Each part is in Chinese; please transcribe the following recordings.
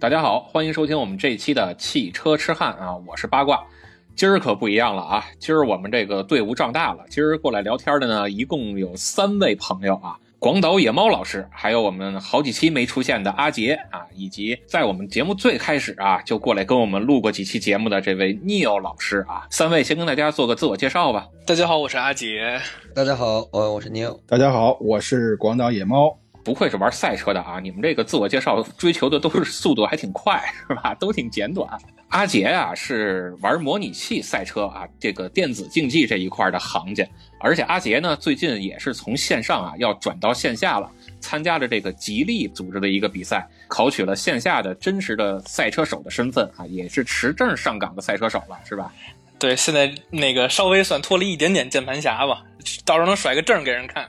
大家好，欢迎收听我们这一期的汽车痴汉啊，我是八卦。今儿可不一样了啊，今儿我们这个队伍壮大了。今儿过来聊天的呢，一共有三位朋友啊，广岛野猫老师，还有我们好几期没出现的阿杰啊，以及在我们节目最开始啊就过来跟我们录过几期节目的这位 Neil 老师啊。三位先跟大家做个自我介绍吧。大家好，我是阿杰。大家好，我我是 Neil。大家好，我是广岛野猫。不愧是玩赛车的啊！你们这个自我介绍追求的都是速度，还挺快，是吧？都挺简短。阿杰啊，是玩模拟器赛车啊，这个电子竞技这一块的行家。而且阿杰呢，最近也是从线上啊要转到线下了，参加了这个吉利组织的一个比赛，考取了线下的真实的赛车手的身份啊，也是持证上岗的赛车手了，是吧？对，现在那个稍微算脱了一点点键盘侠吧，到时候能甩个证给人看。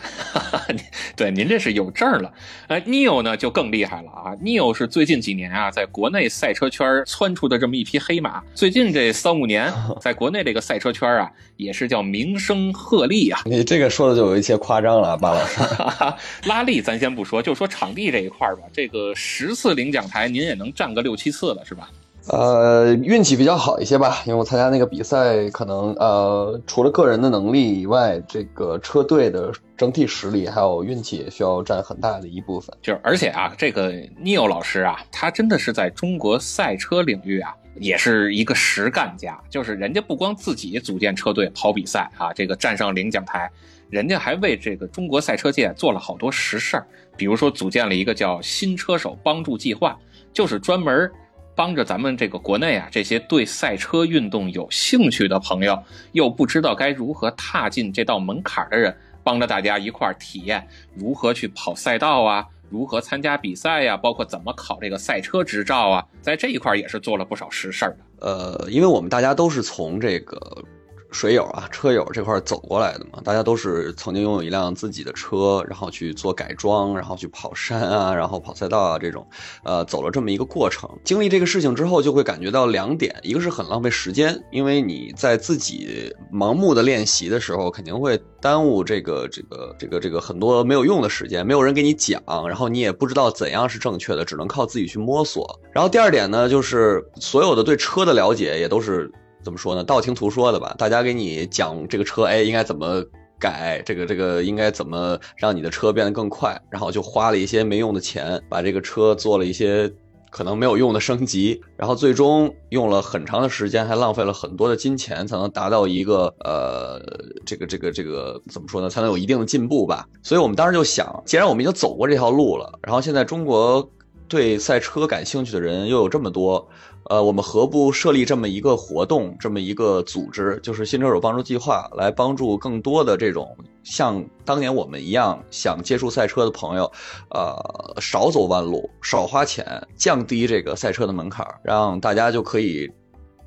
对，您这是有证了。呃，Neo 呢就更厉害了啊！Neo 是最近几年啊，在国内赛车圈窜出的这么一匹黑马。最近这三五年，在国内这个赛车圈啊，也是叫名声鹤唳啊。你这个说的就有一些夸张了，巴老师。拉力咱先不说，就说场地这一块吧。这个十次领奖台，您也能占个六七次了，是吧？呃，运气比较好一些吧，因为我参加那个比赛，可能呃，除了个人的能力以外，这个车队的整体实力还有运气也需要占很大的一部分。就是而且啊，这个 Neil 老师啊，他真的是在中国赛车领域啊，也是一个实干家。就是人家不光自己组建车队跑比赛啊，这个站上领奖台，人家还为这个中国赛车界做了好多实事儿。比如说，组建了一个叫“新车手帮助计划”，就是专门。帮着咱们这个国内啊，这些对赛车运动有兴趣的朋友，又不知道该如何踏进这道门槛的人，帮着大家一块儿体验如何去跑赛道啊，如何参加比赛呀，包括怎么考这个赛车执照啊，在这一块也是做了不少实事儿。呃，因为我们大家都是从这个。水友啊，车友这块走过来的嘛，大家都是曾经拥有一辆自己的车，然后去做改装，然后去跑山啊，然后跑赛道啊，这种，呃，走了这么一个过程。经历这个事情之后，就会感觉到两点，一个是很浪费时间，因为你在自己盲目的练习的时候，肯定会耽误这个这个这个这个很多没有用的时间，没有人给你讲，然后你也不知道怎样是正确的，只能靠自己去摸索。然后第二点呢，就是所有的对车的了解也都是。怎么说呢？道听途说的吧，大家给你讲这个车，哎，应该怎么改？这个这个应该怎么让你的车变得更快？然后就花了一些没用的钱，把这个车做了一些可能没有用的升级，然后最终用了很长的时间，还浪费了很多的金钱，才能达到一个呃，这个这个这个怎么说呢？才能有一定的进步吧。所以我们当时就想，既然我们已经走过这条路了，然后现在中国对赛车感兴趣的人又有这么多。呃，我们何不设立这么一个活动，这么一个组织，就是新车手帮助计划，来帮助更多的这种像当年我们一样想接触赛车的朋友，呃，少走弯路，少花钱，降低这个赛车的门槛，让大家就可以。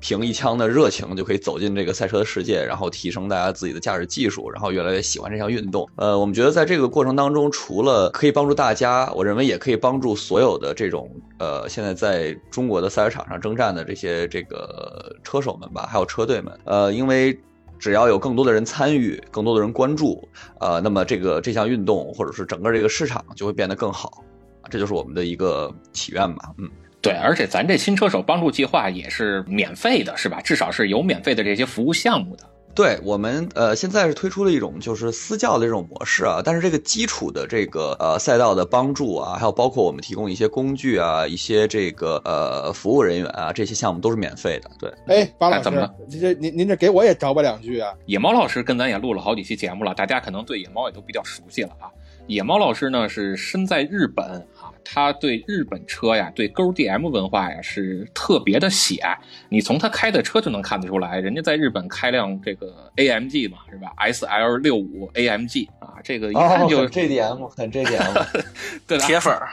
凭一腔的热情就可以走进这个赛车的世界，然后提升大家自己的驾驶技术，然后越来越喜欢这项运动。呃，我们觉得在这个过程当中，除了可以帮助大家，我认为也可以帮助所有的这种呃现在在中国的赛车场上征战的这些这个车手们吧，还有车队们。呃，因为只要有更多的人参与，更多的人关注，呃，那么这个这项运动或者是整个这个市场就会变得更好。这就是我们的一个祈愿吧，嗯。对，而且咱这新车手帮助计划也是免费的，是吧？至少是有免费的这些服务项目的。对我们，呃，现在是推出了一种就是私教的这种模式啊，但是这个基础的这个呃赛道的帮助啊，还有包括我们提供一些工具啊，一些这个呃服务人员啊，这些项目都是免费的。对，哎，巴老师，怎么了？这您您这给我也找吧两句啊？野猫老师跟咱也录了好几期节目了，大家可能对野猫也都比较熟悉了啊。野猫老师呢是身在日本啊，他对日本车呀，对 G D M 文化呀是特别的喜爱。你从他开的车就能看得出来，人家在日本开辆这个 A M G 嘛，是吧？S L 六五 A M G 啊，这个一看就 G D M，很 G D M，对铁粉儿。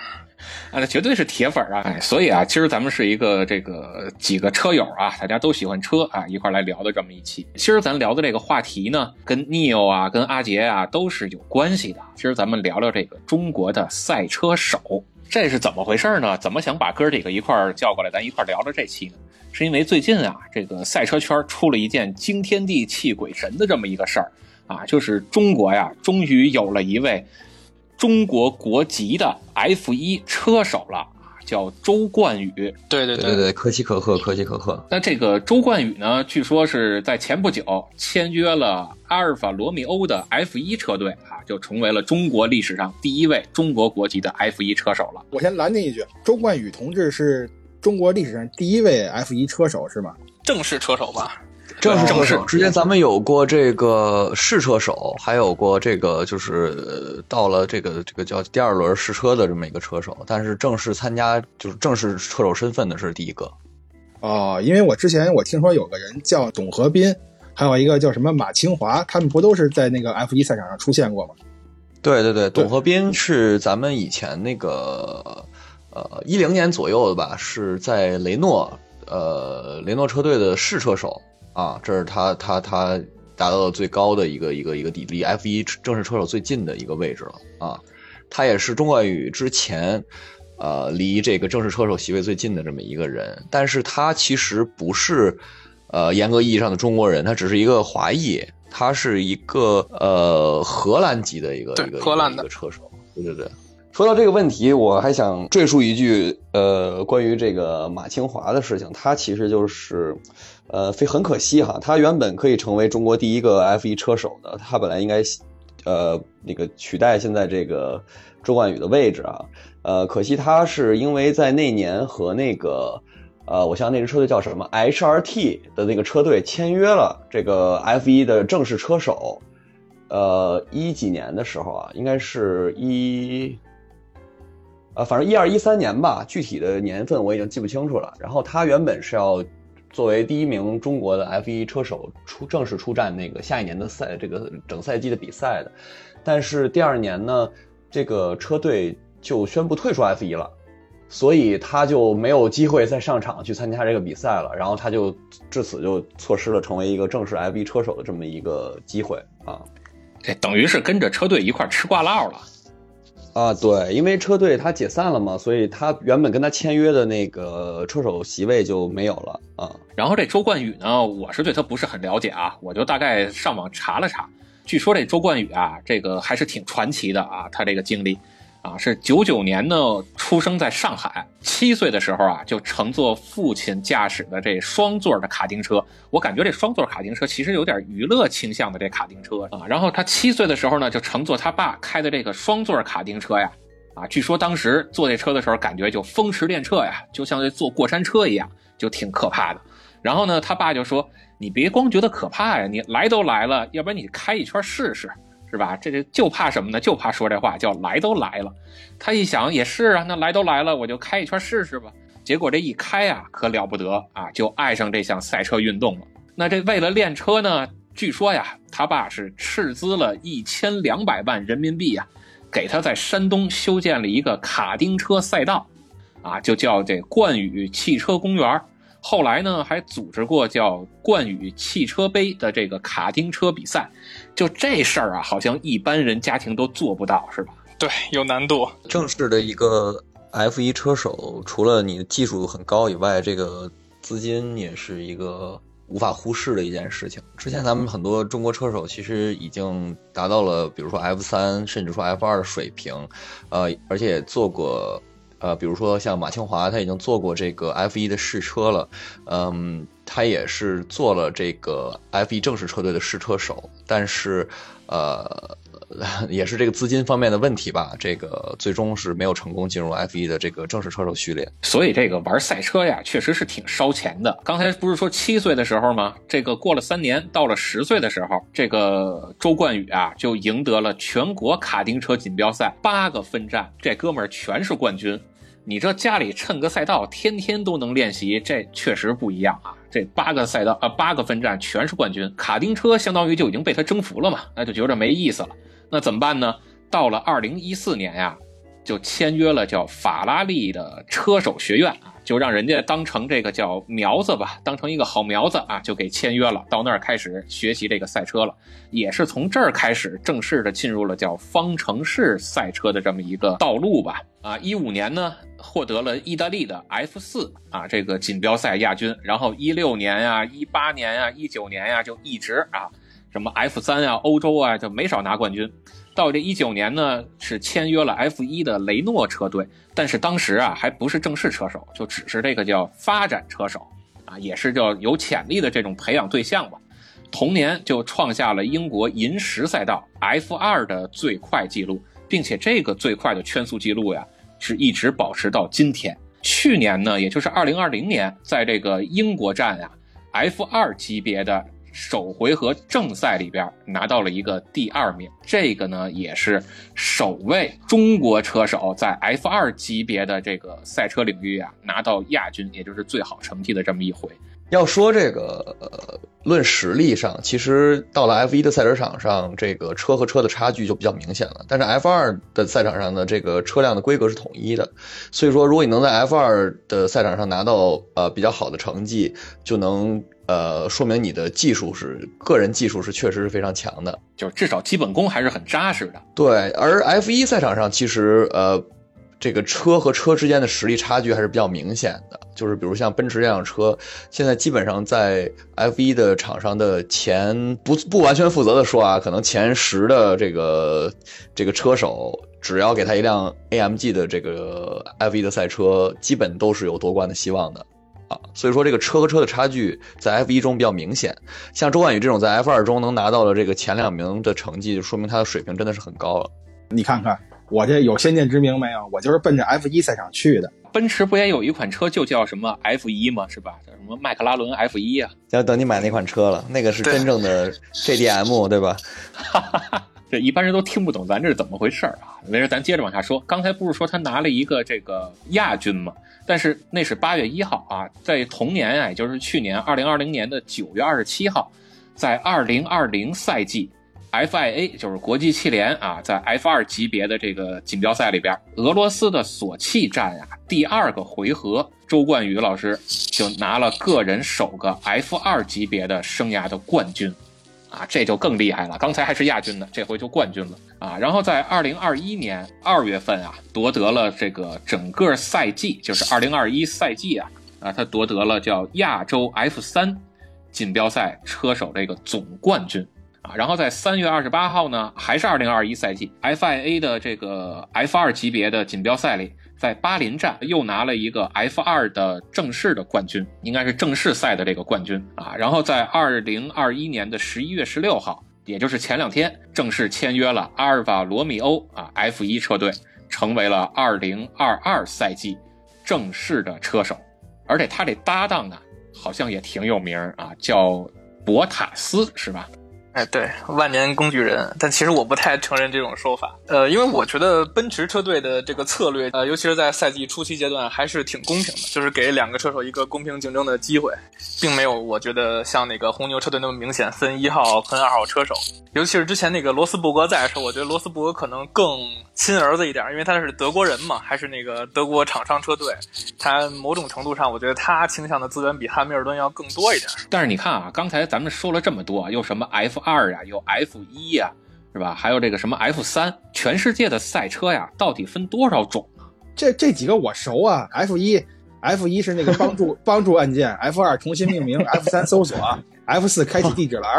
啊，那绝对是铁粉啊！哎，所以啊，其实咱们是一个这个几个车友啊，大家都喜欢车啊，一块来聊的这么一期。今儿咱聊的这个话题呢，跟 Neo 啊，跟阿杰啊都是有关系的。今儿咱们聊聊这个中国的赛车手，这是怎么回事呢？怎么想把哥几个一块叫过来，咱一块聊聊这期呢？是因为最近啊，这个赛车圈出了一件惊天地泣鬼神的这么一个事儿啊，就是中国呀，终于有了一位。中国国籍的 F 一车手了叫周冠宇。对对对对对，可喜可贺，可喜可贺。那这个周冠宇呢，据说是在前不久签约了阿尔法罗密欧的 F1 车队啊，就成为了中国历史上第一位中国国籍的 F1 车手了。我先拦您一句，周冠宇同志是中国历史上第一位 F1 车手是吗？正式车手吧？正式车正式手，之前咱们有过这个试车手，还有过这个就是呃到了这个这个叫第二轮试车的这么一个车手，但是正式参加就是正式车手身份的是第一个。哦，因为我之前我听说有个人叫董和斌，还有一个叫什么马清华，他们不都是在那个 F 一赛场上出现过吗？对对对，对董和斌是咱们以前那个呃一零年左右的吧，是在雷诺呃雷诺车队的试车手啊，这是他他他达到了最高的一个一个一个离离 F 一正式车手最近的一个位置了啊，他也是中冠宇之前。呃，离这个正式车手席位最近的这么一个人，但是他其实不是，呃，严格意义上的中国人，他只是一个华裔，他是一个呃荷兰籍的一个对一个荷兰的一个车手，对对对。说到这个问题，我还想赘述一句，呃，关于这个马清华的事情，他其实就是，呃，非很可惜哈，他原本可以成为中国第一个 F1 车手的，他本来应该，呃，那个取代现在这个周冠宇的位置啊，呃，可惜他是因为在那年和那个。呃，我想那支车队叫什么？HRT 的那个车队签约了这个 F1 的正式车手，呃，一几年的时候啊，应该是一，呃，反正一二一三年吧，具体的年份我已经记不清楚了。然后他原本是要作为第一名中国的 F1 车手出正式出战那个下一年的赛这个整赛季的比赛的，但是第二年呢，这个车队就宣布退出 F1 了。所以他就没有机会再上场去参加这个比赛了，然后他就至此就错失了成为一个正式 F1 车手的这么一个机会啊这等于是跟着车队一块吃瓜唠了。啊！对，因为车队他解散了嘛，所以他原本跟他签约的那个车手席位就没有了啊。然后这周冠宇呢，我是对他不是很了解啊，我就大概上网查了查，据说这周冠宇啊，这个还是挺传奇的啊，他这个经历。啊，是九九年呢，出生在上海。七岁的时候啊，就乘坐父亲驾驶的这双座的卡丁车。我感觉这双座卡丁车其实有点娱乐倾向的这卡丁车啊。然后他七岁的时候呢，就乘坐他爸开的这个双座卡丁车呀。啊，据说当时坐这车的时候，感觉就风驰电掣呀，就像这坐过山车一样，就挺可怕的。然后呢，他爸就说：“你别光觉得可怕呀，你来都来了，要不然你开一圈试试。”是吧？这这就怕什么呢？就怕说这话，叫来都来了。他一想也是啊，那来都来了，我就开一圈试试吧。结果这一开啊，可了不得啊，就爱上这项赛车运动了。那这为了练车呢，据说呀，他爸是斥资了一千两百万人民币呀，给他在山东修建了一个卡丁车赛道，啊，就叫这冠宇汽车公园。后来呢，还组织过叫冠宇汽车杯的这个卡丁车比赛。就这事儿啊，好像一般人家庭都做不到，是吧？对，有难度。正式的一个 F 一车手，除了你的技术很高以外，这个资金也是一个无法忽视的一件事情。之前咱们很多中国车手其实已经达到了，比如说 F 三，甚至说 F 二的水平，呃，而且也做过。呃，比如说像马清华，他已经做过这个 F1 的试车了，嗯，他也是做了这个 F1 正式车队的试车手，但是，呃，也是这个资金方面的问题吧，这个最终是没有成功进入 F1 的这个正式车手序列。所以这个玩赛车呀，确实是挺烧钱的。刚才不是说七岁的时候吗？这个过了三年，到了十岁的时候，这个周冠宇啊，就赢得了全国卡丁车锦标赛八个分站，这哥们儿全是冠军。你这家里趁个赛道，天天都能练习，这确实不一样啊！这八个赛道啊，八个分站全是冠军，卡丁车相当于就已经被他征服了嘛，那就觉得没意思了。那怎么办呢？到了二零一四年呀，就签约了叫法拉利的车手学院啊，就让人家当成这个叫苗子吧，当成一个好苗子啊，就给签约了，到那儿开始学习这个赛车了。也是从这儿开始正式的进入了叫方程式赛车的这么一个道路吧。啊，一五年呢获得了意大利的 F 四啊这个锦标赛亚军，然后一六年呀、一八年呀、一九年呀就一直啊什么 F 三啊、欧洲啊就没少拿冠军。到这一九年呢，是签约了 F 一的雷诺车队，但是当时啊还不是正式车手，就只是这个叫发展车手，啊，也是叫有潜力的这种培养对象吧。同年就创下了英国银石赛道 F 二的最快纪录，并且这个最快的圈速记录呀，是一直保持到今天。去年呢，也就是二零二零年，在这个英国站啊，F 二级别的。首回合正赛里边拿到了一个第二名，这个呢也是首位中国车手在 F 二级别的这个赛车领域啊拿到亚军，也就是最好成绩的这么一回。要说这个呃论实力上，其实到了 F1 的赛车场上，这个车和车的差距就比较明显了。但是 F2 的赛场上的这个车辆的规格是统一的，所以说如果你能在 F2 的赛场上拿到呃比较好的成绩，就能。呃，说明你的技术是个人技术是确实是非常强的，就是至少基本功还是很扎实的。对，而 F 一赛场上其实呃，这个车和车之间的实力差距还是比较明显的。就是比如像奔驰这辆车，现在基本上在 F 一的场上的前不不完全负责的说啊，可能前十的这个这个车手，只要给他一辆 AMG 的这个 F 一的赛车，基本都是有夺冠的希望的。啊，所以说这个车和车的差距在 F 一中比较明显，像周冠宇这种在 F 二中能拿到了这个前两名的成绩，就说明他的水平真的是很高了。你看看我这有先见之明没有？我就是奔着 F 一赛场去的。奔驰不也有一款车就叫什么 F 一吗？是吧？叫什么迈克拉伦 F 一啊？要等你买那款车了，那个是真正的 JDM，对吧？这一般人都听不懂咱这是怎么回事儿啊？没事，咱接着往下说。刚才不是说他拿了一个这个亚军吗？但是那是八月一号啊，在同年啊，也就是去年二零二零年的九月二十七号，在二零二零赛季，FIA 就是国际汽联啊，在 F 二级别的这个锦标赛里边，俄罗斯的索契站啊，第二个回合，周冠宇老师就拿了个人首个 F 二级别的生涯的冠军。啊，这就更厉害了！刚才还是亚军呢，这回就冠军了啊！然后在二零二一年二月份啊，夺得了这个整个赛季，就是二零二一赛季啊啊，他夺得了叫亚洲 F 三锦标赛车手这个总冠军然后在三月二十八号呢，还是二零二一赛季 FIA 的这个 F 二级别的锦标赛里。在巴林站又拿了一个 F 二的正式的冠军，应该是正式赛的这个冠军啊。然后在二零二一年的十一月十六号，也就是前两天，正式签约了阿尔法罗密欧啊 F 一车队，成为了二零二二赛季正式的车手。而且他这搭档呢，好像也挺有名啊，叫博塔斯，是吧？哎，对，万年工具人，但其实我不太承认这种说法。呃，因为我觉得奔驰车队的这个策略，呃，尤其是在赛季初期阶段，还是挺公平的，就是给两个车手一个公平竞争的机会，并没有我觉得像那个红牛车队那么明显分一号分二号车手。尤其是之前那个罗斯伯格在的时候，我觉得罗斯伯格可能更亲儿子一点，因为他是德国人嘛，还是那个德国厂商车队，他某种程度上，我觉得他倾向的资源比汉密尔顿要更多一点。但是你看啊，刚才咱们说了这么多，又什么 F 二呀，有 F 一呀，是吧？还有这个什么 F 三，全世界的赛车呀，到底分多少种啊？这这几个我熟啊，F 一，F 一是那个帮助 帮助按键，F 二重新命名，F 三搜索，F 四开启地址栏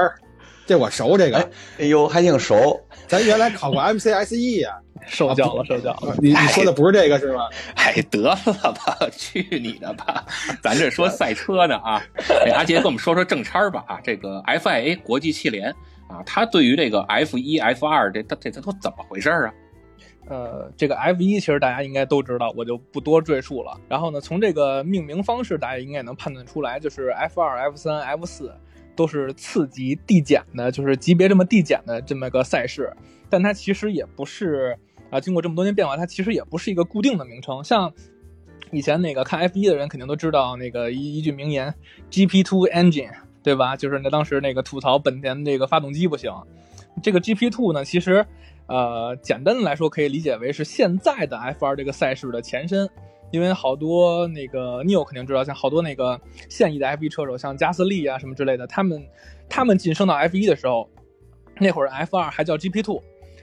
这我熟这个。哎呦，还挺熟，咱原来考过 MCSE 呀，受教了，受教了。你你说的不是这个是吗？哎，得了吧，去你的吧！咱这说 赛车呢啊，阿杰跟我们说说正差吧啊，这个 FIA 国际汽联。啊，他对于这个 F 一、F 二这、这、这都怎么回事啊？呃，这个 F 一其实大家应该都知道，我就不多赘述了。然后呢，从这个命名方式，大家应该能判断出来，就是 F 二、F 三、F 四都是次级递减的，就是级别这么递减的这么个赛事。但它其实也不是啊，经过这么多年变化，它其实也不是一个固定的名称。像以前那个看 F 一的人肯定都知道那个一一句名言：GP Two Engine。对吧？就是那当时那个吐槽本田这个发动机不行，这个 GP Two 呢，其实，呃，简单的来说可以理解为是现在的 F2 这个赛事的前身，因为好多那个 Neo 肯定知道，像好多那个现役的 F1 车手，像加斯利啊什么之类的，他们他们晋升到 F1 的时候，那会儿 F2 还叫 GP Two，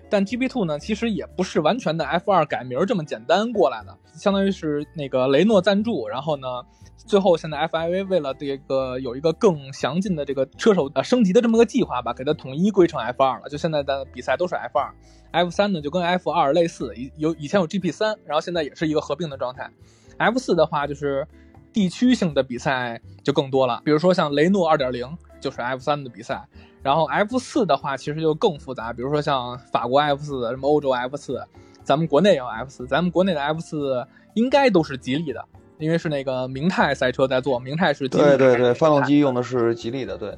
但 GP Two 呢，其实也不是完全的 F 二改名这么简单过来的，相当于是那个雷诺赞助，然后呢，最后现在 FIA 为了这个有一个更详尽的这个车手呃升级的这么个计划吧，给它统一归成 F 二了。就现在的比赛都是 F 二，F 三呢就跟 F 二类似，有以前有 GP 三，然后现在也是一个合并的状态。F 四的话就是地区性的比赛就更多了，比如说像雷诺二点零就是 F 三的比赛。然后 F 四的话，其实就更复杂，比如说像法国 F 四，什么欧洲 F 四，咱们国内也有 F 四，咱们国内的 F 四应该都是吉利的，因为是那个明泰赛车在做，明泰是吉利对对对，发动机用的是吉利的，对。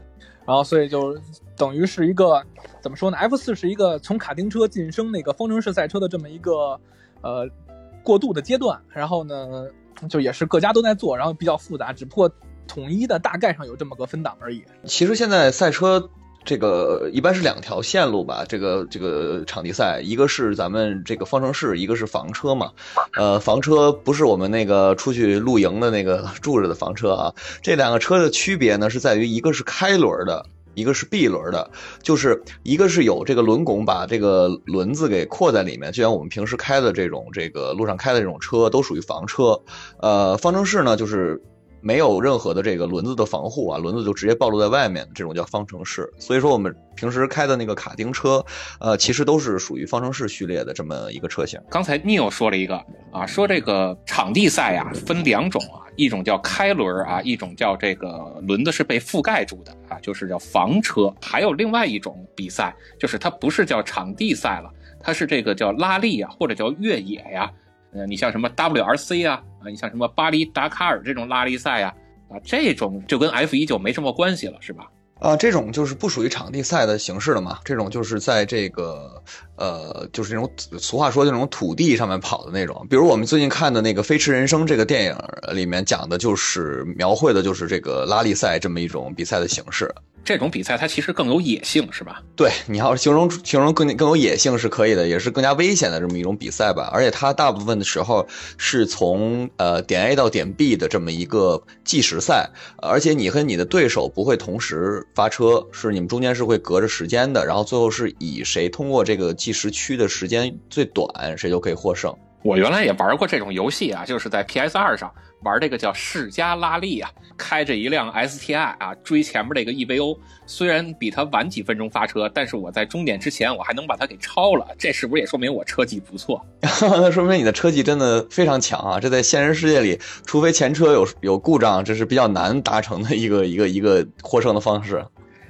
然后所以就等于是一个怎么说呢？F 四是一个从卡丁车晋升那个方程式赛车的这么一个呃过渡的阶段，然后呢，就也是各家都在做，然后比较复杂，只不过统一的大概上有这么个分档而已。其实现在赛车。这个一般是两条线路吧，这个这个场地赛，一个是咱们这个方程式，一个是房车嘛。呃，房车不是我们那个出去露营的那个住着的房车啊。这两个车的区别呢，是在于一个是开轮的，一个是闭轮的。就是一个是有这个轮拱，把这个轮子给扩在里面，就像我们平时开的这种这个路上开的这种车，都属于房车。呃，方程式呢，就是。没有任何的这个轮子的防护啊，轮子就直接暴露在外面，这种叫方程式。所以说我们平时开的那个卡丁车，呃，其实都是属于方程式序列的这么一个车型。刚才 Neil 说了一个啊，说这个场地赛呀分两种啊，一种叫开轮啊，一种叫这个轮子是被覆盖住的啊，就是叫房车。还有另外一种比赛，就是它不是叫场地赛了，它是这个叫拉力啊，或者叫越野呀。呃，你像什么 WRC 啊，啊，你像什么巴黎达喀尔这种拉力赛呀，啊，这种就跟 F1 就没什么关系了，是吧？啊，这种就是不属于场地赛的形式了嘛？这种就是在这个呃，就是那种俗话说那种土地上面跑的那种。比如我们最近看的那个《飞驰人生》这个电影里面讲的就是描绘的就是这个拉力赛这么一种比赛的形式。这种比赛它其实更有野性，是吧？对，你要形容形容更更有野性是可以的，也是更加危险的这么一种比赛吧。而且它大部分的时候是从呃点 A 到点 B 的这么一个计时赛，而且你和你的对手不会同时发车，是你们中间是会隔着时间的，然后最后是以谁通过这个计时区的时间最短，谁就可以获胜。我原来也玩过这种游戏啊，就是在 PS 二上。玩这个叫世嘉拉力啊，开着一辆 STI 啊，追前面这个 EVO，虽然比他晚几分钟发车，但是我在终点之前我还能把它给超了，这是不是也说明我车技不错？那说明你的车技真的非常强啊！这在现实世界里，除非前车有有故障，这是比较难达成的一个一个一个获胜的方式。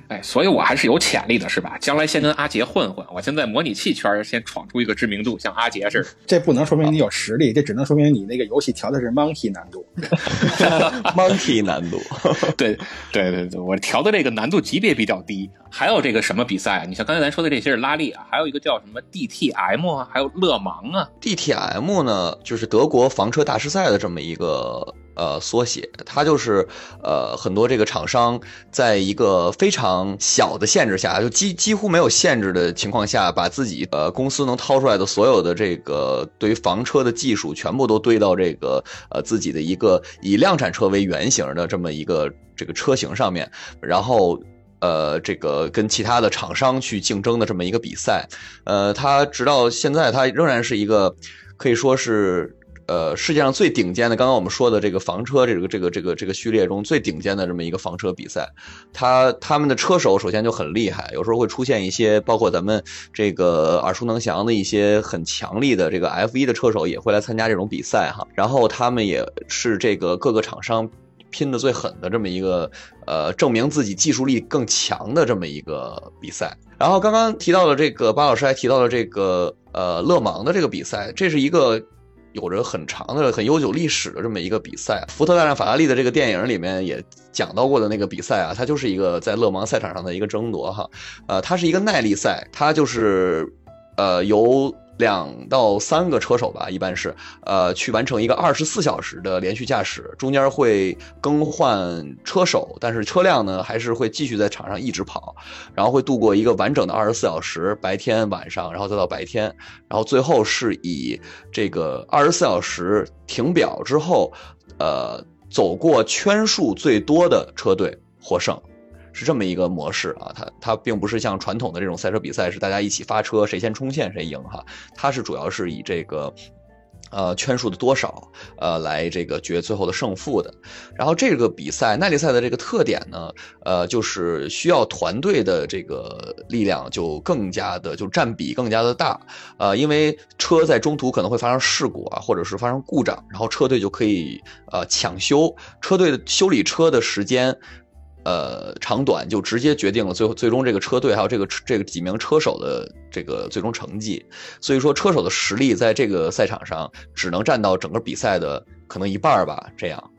哎，所以我还是有潜力的，是吧？将来先跟阿杰混混，我先在模拟器圈先闯出一个知名度，像阿杰似的。这不能说明你有实力，这只能说明你那个游戏调的是 Monkey 难度。Monkey 难度，对对对对，我调的这个难度级别比较低。还有这个什么比赛？你像刚才咱说的这些是拉力啊，还有一个叫什么 DTM 啊，还有勒芒啊。DTM 呢，就是德国房车大师赛的这么一个。呃，缩写，它就是呃，很多这个厂商在一个非常小的限制下，就几几乎没有限制的情况下，把自己呃公司能掏出来的所有的这个对于房车的技术，全部都堆到这个呃自己的一个以量产车为原型的这么一个这个车型上面，然后呃这个跟其他的厂商去竞争的这么一个比赛，呃，它直到现在它仍然是一个可以说是。呃，世界上最顶尖的，刚刚我们说的这个房车，这个这个这个这个序列中最顶尖的这么一个房车比赛，他他们的车手首先就很厉害，有时候会出现一些，包括咱们这个耳熟能详的一些很强力的这个 F 一的车手也会来参加这种比赛哈，然后他们也是这个各个厂商拼的最狠的这么一个呃，证明自己技术力更强的这么一个比赛。然后刚刚提到了这个巴老师还提到了这个呃勒芒的这个比赛，这是一个。有着很长的、很悠久历史的这么一个比赛，福特大战法拉利的这个电影里面也讲到过的那个比赛啊，它就是一个在勒芒赛场上的一个争夺哈，呃，它是一个耐力赛，它就是，呃，由。两到三个车手吧，一般是，呃，去完成一个二十四小时的连续驾驶，中间会更换车手，但是车辆呢还是会继续在场上一直跑，然后会度过一个完整的二十四小时，白天、晚上，然后再到白天，然后最后是以这个二十四小时停表之后，呃，走过圈数最多的车队获胜。是这么一个模式啊，它它并不是像传统的这种赛车比赛是大家一起发车，谁先冲线谁赢哈，它是主要是以这个。呃，圈数的多少，呃，来这个决最后的胜负的。然后这个比赛耐力赛的这个特点呢，呃，就是需要团队的这个力量就更加的就占比更加的大。呃，因为车在中途可能会发生事故啊，或者是发生故障，然后车队就可以呃抢修，车队的修理车的时间。呃，长短就直接决定了最后最终这个车队还有这个这个几名车手的这个最终成绩。所以说，车手的实力在这个赛场上只能占到整个比赛的可能一半吧。这样，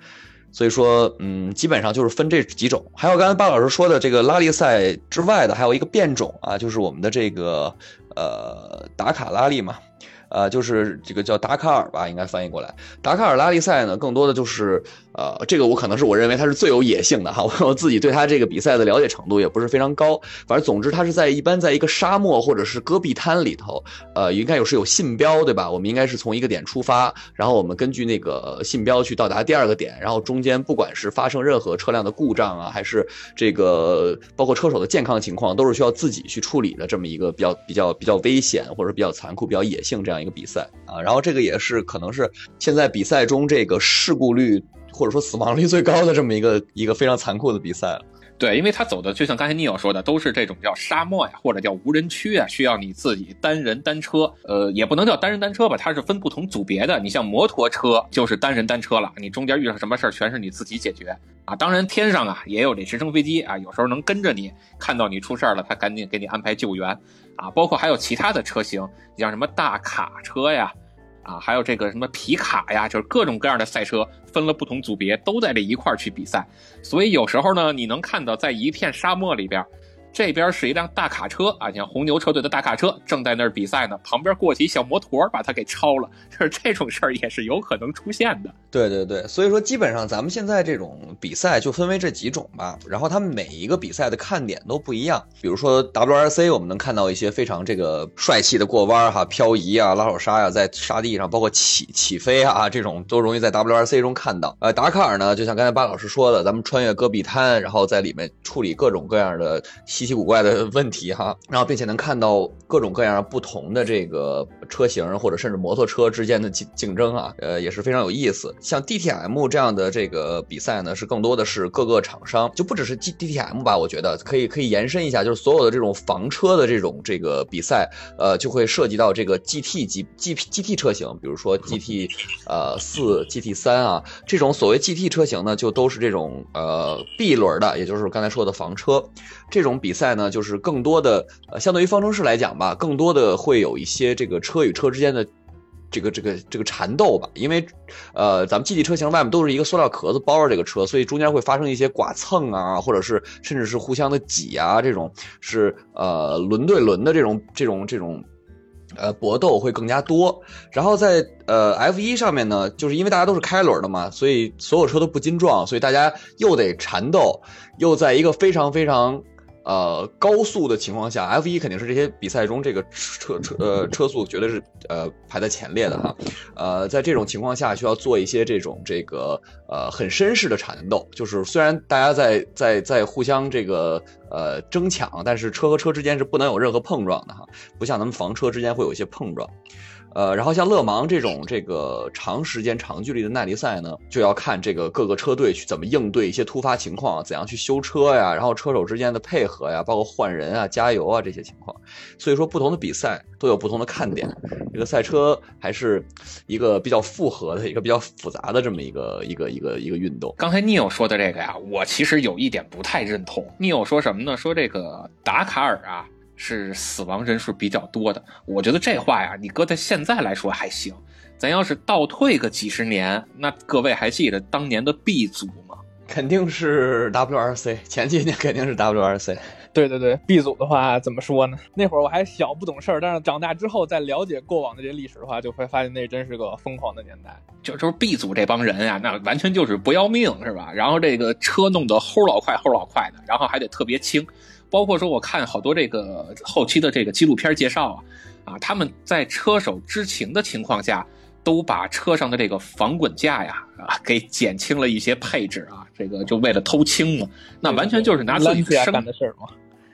所以说，嗯，基本上就是分这几种。还有刚才巴老师说的这个拉力赛之外的，还有一个变种啊，就是我们的这个呃打卡拉力嘛。呃，就是这个叫达卡尔吧，应该翻译过来。达卡尔拉力赛呢，更多的就是，呃，这个我可能是我认为它是最有野性的哈。我自己对它这个比赛的了解程度也不是非常高，反正总之它是在一般在一个沙漠或者是戈壁滩里头，呃，应该有是有信标对吧？我们应该是从一个点出发，然后我们根据那个信标去到达第二个点，然后中间不管是发生任何车辆的故障啊，还是这个包括车手的健康情况，都是需要自己去处理的这么一个比较比较比较危险或者比较残酷、比较野性这样。一个比赛啊，然后这个也是可能是现在比赛中这个事故率或者说死亡率最高的这么一个一个非常残酷的比赛了。对，因为他走的就像刚才尼奥说的，都是这种叫沙漠呀，或者叫无人区啊，需要你自己单人单车。呃，也不能叫单人单车吧，它是分不同组别的。你像摩托车就是单人单车了，你中间遇上什么事儿全是你自己解决啊。当然天上啊也有这直升飞机啊，有时候能跟着你，看到你出事儿了，他赶紧给你安排救援啊。包括还有其他的车型，像什么大卡车呀。啊，还有这个什么皮卡呀，就是各种各样的赛车，分了不同组别，都在这一块去比赛。所以有时候呢，你能看到在一片沙漠里边。这边是一辆大卡车啊，像红牛车队的大卡车正在那儿比赛呢，旁边过去一小摩托把它给超了，就是这种事儿也是有可能出现的。对对对，所以说基本上咱们现在这种比赛就分为这几种吧，然后他们每一个比赛的看点都不一样。比如说 WRC，我们能看到一些非常这个帅气的过弯哈、漂移啊、拉手刹呀，在沙地上包括起起飞啊这种都容易在 WRC 中看到。呃，达喀尔呢，就像刚才巴老师说的，咱们穿越戈壁滩，然后在里面处理各种各样的。稀奇古怪的问题哈，然后并且能看到各种各样不同的这个车型或者甚至摩托车之间的竞竞争啊，呃也是非常有意思。像 DTM 这样的这个比赛呢，是更多的是各个厂商，就不只是 D DTM 吧，我觉得可以可以延伸一下，就是所有的这种房车的这种这个比赛，呃就会涉及到这个 GT 级 G GT 车型，比如说 GT 呃四 GT 三啊这种所谓 GT 车型呢，就都是这种呃 B 轮的，也就是刚才说的房车这种。比赛呢，就是更多的呃，相对于方程式来讲吧，更多的会有一些这个车车与车之间的这个这个这个缠斗吧。因为呃，咱们 GT 车型外面都是一个塑料壳子包着这个车，所以中间会发生一些剐蹭啊，或者是甚至是互相的挤啊，这种是呃轮对轮的这种这种这种呃搏斗会更加多。然后在呃 F 一上面呢，就是因为大家都是开轮的嘛，所以所有车都不禁撞，所以大家又得缠斗，又在一个非常非常。呃，高速的情况下，F 一肯定是这些比赛中这个车车呃车速绝对是呃排在前列的哈。呃，在这种情况下，需要做一些这种这个呃很绅士的缠斗，就是虽然大家在在在互相这个呃争抢，但是车和车之间是不能有任何碰撞的哈，不像咱们房车之间会有一些碰撞。呃，然后像勒芒这种这个长时间长距离的耐力赛呢，就要看这个各个车队去怎么应对一些突发情况，怎样去修车呀，然后车手之间的配合呀，包括换人啊、加油啊这些情况。所以说，不同的比赛都有不同的看点。这个赛车还是一个比较复合的一个比较复杂的这么一个一个一个一个运动。刚才 Neil 说的这个呀，我其实有一点不太认同。Neil 说什么呢？说这个达卡尔啊。是死亡人数比较多的，我觉得这话呀，你搁在现在来说还行。咱要是倒退个几十年，那各位还记得当年的 B 组吗？肯定是 WRC，前几年肯定是 WRC。对对对，B 组的话怎么说呢？那会儿我还小不懂事儿，但是长大之后再了解过往的这些历史的话，就会发现那真是个疯狂的年代。就就是 B 组这帮人啊，那完全就是不要命，是吧？然后这个车弄得齁老快齁老快的，然后还得特别轻。包括说，我看好多这个后期的这个纪录片介绍啊，啊，他们在车手知情的情况下，都把车上的这个防滚架呀，啊，给减轻了一些配置啊，这个就为了偷轻嘛，那完全就是拿自己的生干的事儿嘛。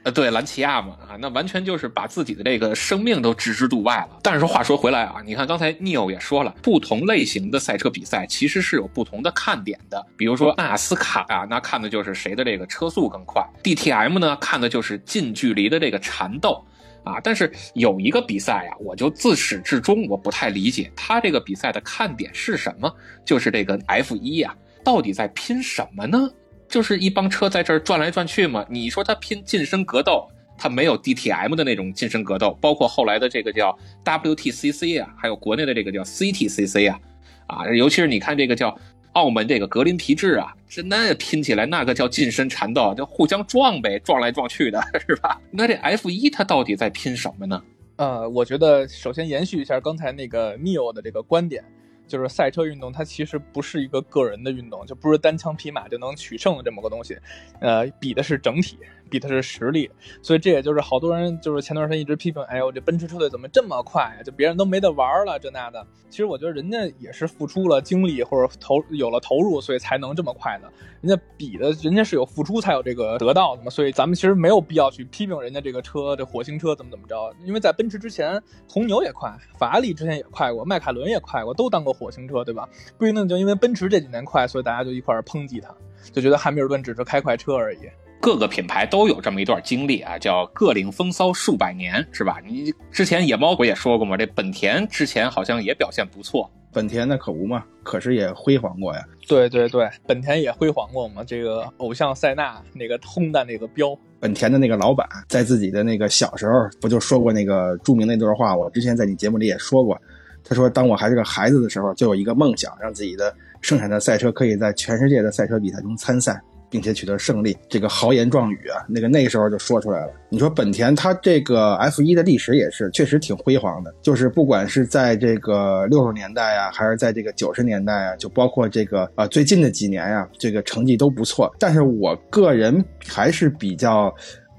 呃，对，兰奇亚嘛，啊，那完全就是把自己的这个生命都置之度外了。但是话说回来啊，你看刚才 Neil 也说了，不同类型的赛车比赛其实是有不同的看点的。比如说纳斯卡啊，那看的就是谁的这个车速更快；DTM 呢，看的就是近距离的这个缠斗啊。但是有一个比赛啊，我就自始至终我不太理解，它这个比赛的看点是什么？就是这个 F1 呀，到底在拼什么呢？就是一帮车在这儿转来转去嘛。你说他拼近身格斗，他没有 DTM 的那种近身格斗，包括后来的这个叫 WTCC 啊，还有国内的这个叫 CTCC 啊，啊，尤其是你看这个叫澳门这个格林皮质啊，这那拼起来那个叫近身缠斗，就互相撞呗，撞来撞去的是吧？那这 F1 它到底在拼什么呢？呃，我觉得首先延续一下刚才那个 Neo 的这个观点。就是赛车运动，它其实不是一个个人的运动，就不是单枪匹马就能取胜的这么个东西，呃，比的是整体。比的是实力，所以这也就是好多人就是前段时间一直批评，哎呦，这奔驰车队怎么这么快呀？就别人都没得玩了，这那的。其实我觉得人家也是付出了精力或者投有了投入，所以才能这么快的。人家比的，人家是有付出才有这个得到的嘛。所以咱们其实没有必要去批评人家这个车，这火星车怎么怎么着。因为在奔驰之前，红牛也快，法拉利之前也快过，迈凯伦也快过，都当过火星车，对吧？不一定就因为奔驰这几年快，所以大家就一块抨击它，就觉得汉密尔顿只是开快车而已。各个品牌都有这么一段经历啊，叫各领风骚数百年，是吧？你之前野猫不也说过吗？这本田之前好像也表现不错，本田那可不嘛，可是也辉煌过呀。对对对，本田也辉煌过嘛。这个偶像塞纳那个轰的那个标，本田的那个老板在自己的那个小时候不就说过那个著名那段话？我之前在你节目里也说过，他说当我还是个孩子的时候，就有一个梦想，让自己的生产的赛车可以在全世界的赛车比赛中参赛。并且取得胜利，这个豪言壮语啊，那个那个时候就说出来了。你说本田它这个 F 一的历史也是确实挺辉煌的，就是不管是在这个六十年代啊，还是在这个九十年代啊，就包括这个啊最近的几年呀，这个成绩都不错。但是我个人还是比较，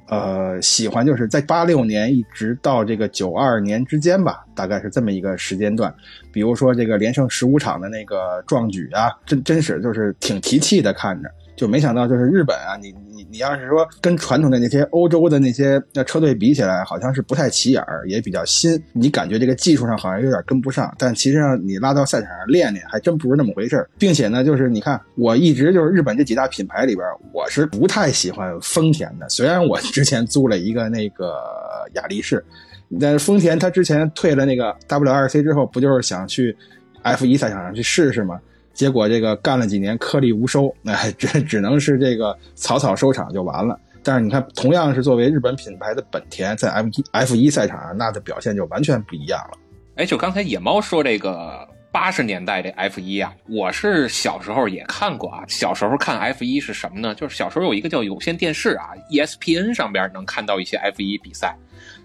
呃，喜欢就是在八六年一直到这个九二年之间吧，大概是这么一个时间段。比如说这个连胜十五场的那个壮举啊，真真是就是挺提气的，看着。就没想到，就是日本啊，你你你要是说跟传统的那些欧洲的那些那车队比起来，好像是不太起眼儿，也比较新。你感觉这个技术上好像有点跟不上，但其实上你拉到赛场上练练，还真不是那么回事儿。并且呢，就是你看，我一直就是日本这几大品牌里边，我是不太喜欢丰田的。虽然我之前租了一个那个雅力士，但是丰田它之前退了那个 WRC 之后，不就是想去 F1 赛场上去试试吗？结果这个干了几年颗粒无收，哎，只 只能是这个草草收场就完了。但是你看，同样是作为日本品牌的本田，在 F 一 F 一赛场上，那的表现就完全不一样了。哎，就刚才野猫说这个八十年代这 F 一啊，我是小时候也看过啊。小时候看 F 一是什么呢？就是小时候有一个叫有线电视啊，ESPN 上边能看到一些 F 一比赛。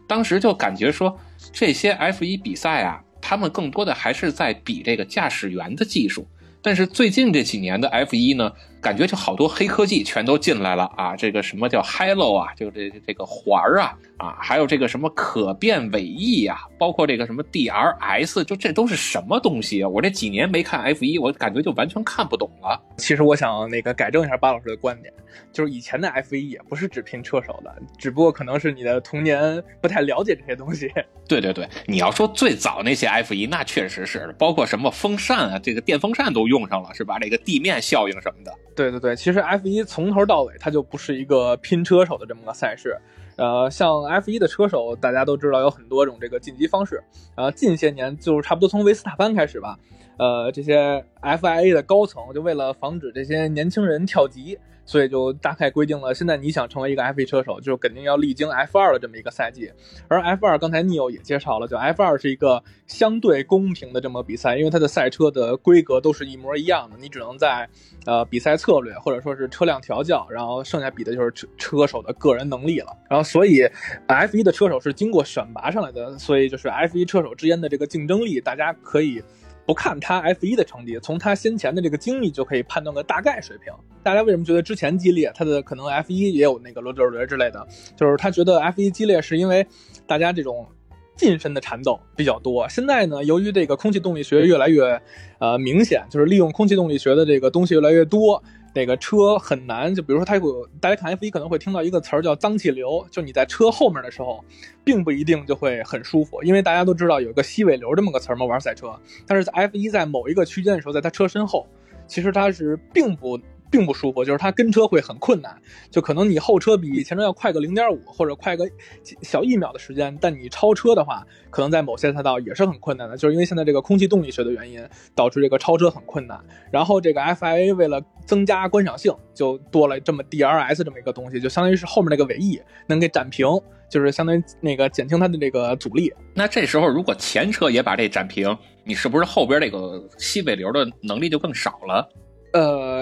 当时就感觉说，这些 F 一比赛啊，他们更多的还是在比这个驾驶员的技术。但是最近这几年的 F 一呢？感觉就好多黑科技全都进来了啊！这个什么叫 Hello 啊？就这这个环儿啊啊，还有这个什么可变尾翼呀，包括这个什么 DRS，就这都是什么东西啊？我这几年没看 F 一，我感觉就完全看不懂了。其实我想那个改正一下巴老师的观点，就是以前的 F 一也不是只拼车手的，只不过可能是你的童年不太了解这些东西。对对对，你要说最早那些 F 一，那确实是包括什么风扇啊，这个电风扇都用上了，是吧？这个地面效应什么的。对对对，其实 F 一从头到尾它就不是一个拼车手的这么个赛事，呃，像 F 一的车手大家都知道有很多种这个晋级方式，呃，近些年就是差不多从维斯塔潘开始吧，呃，这些 FIA 的高层就为了防止这些年轻人跳级。所以就大概规定了，现在你想成为一个 F1 车手，就肯定要历经 F2 的这么一个赛季。而 F2 刚才 Neil 也介绍了，就 F2 是一个相对公平的这么比赛，因为它的赛车的规格都是一模一样的，你只能在呃比赛策略或者说是车辆调教，然后剩下比的就是车车手的个人能力了。然后所以 F1 的车手是经过选拔上来的，所以就是 F1 车手之间的这个竞争力，大家可以。不看他 F 一的成绩，从他先前的这个经历就可以判断个大概水平。大家为什么觉得之前激烈？他的可能 F 一也有那个罗德尔之类的，就是他觉得 F 一激烈是因为大家这种近身的缠斗比较多。现在呢，由于这个空气动力学越来越呃明显，就是利用空气动力学的这个东西越来越多。那个车很难，就比如说它有大家看 F 一可能会听到一个词儿叫脏气流，就你在车后面的时候，并不一定就会很舒服，因为大家都知道有一个吸尾流这么个词儿嘛，玩赛车。但是在 F 一在某一个区间的时候，在它车身后，其实它是并不。并不舒服，就是它跟车会很困难，就可能你后车比前车要快个零点五或者快个小一秒的时间，但你超车的话，可能在某些赛道也是很困难的，就是因为现在这个空气动力学的原因，导致这个超车很困难。然后这个 FIA 为了增加观赏性，就多了这么 DRS 这么一个东西，就相当于是后面那个尾翼能给展平，就是相当于那个减轻它的这个阻力。那这时候如果前车也把这展平，你是不是后边这个吸尾流的能力就更少了？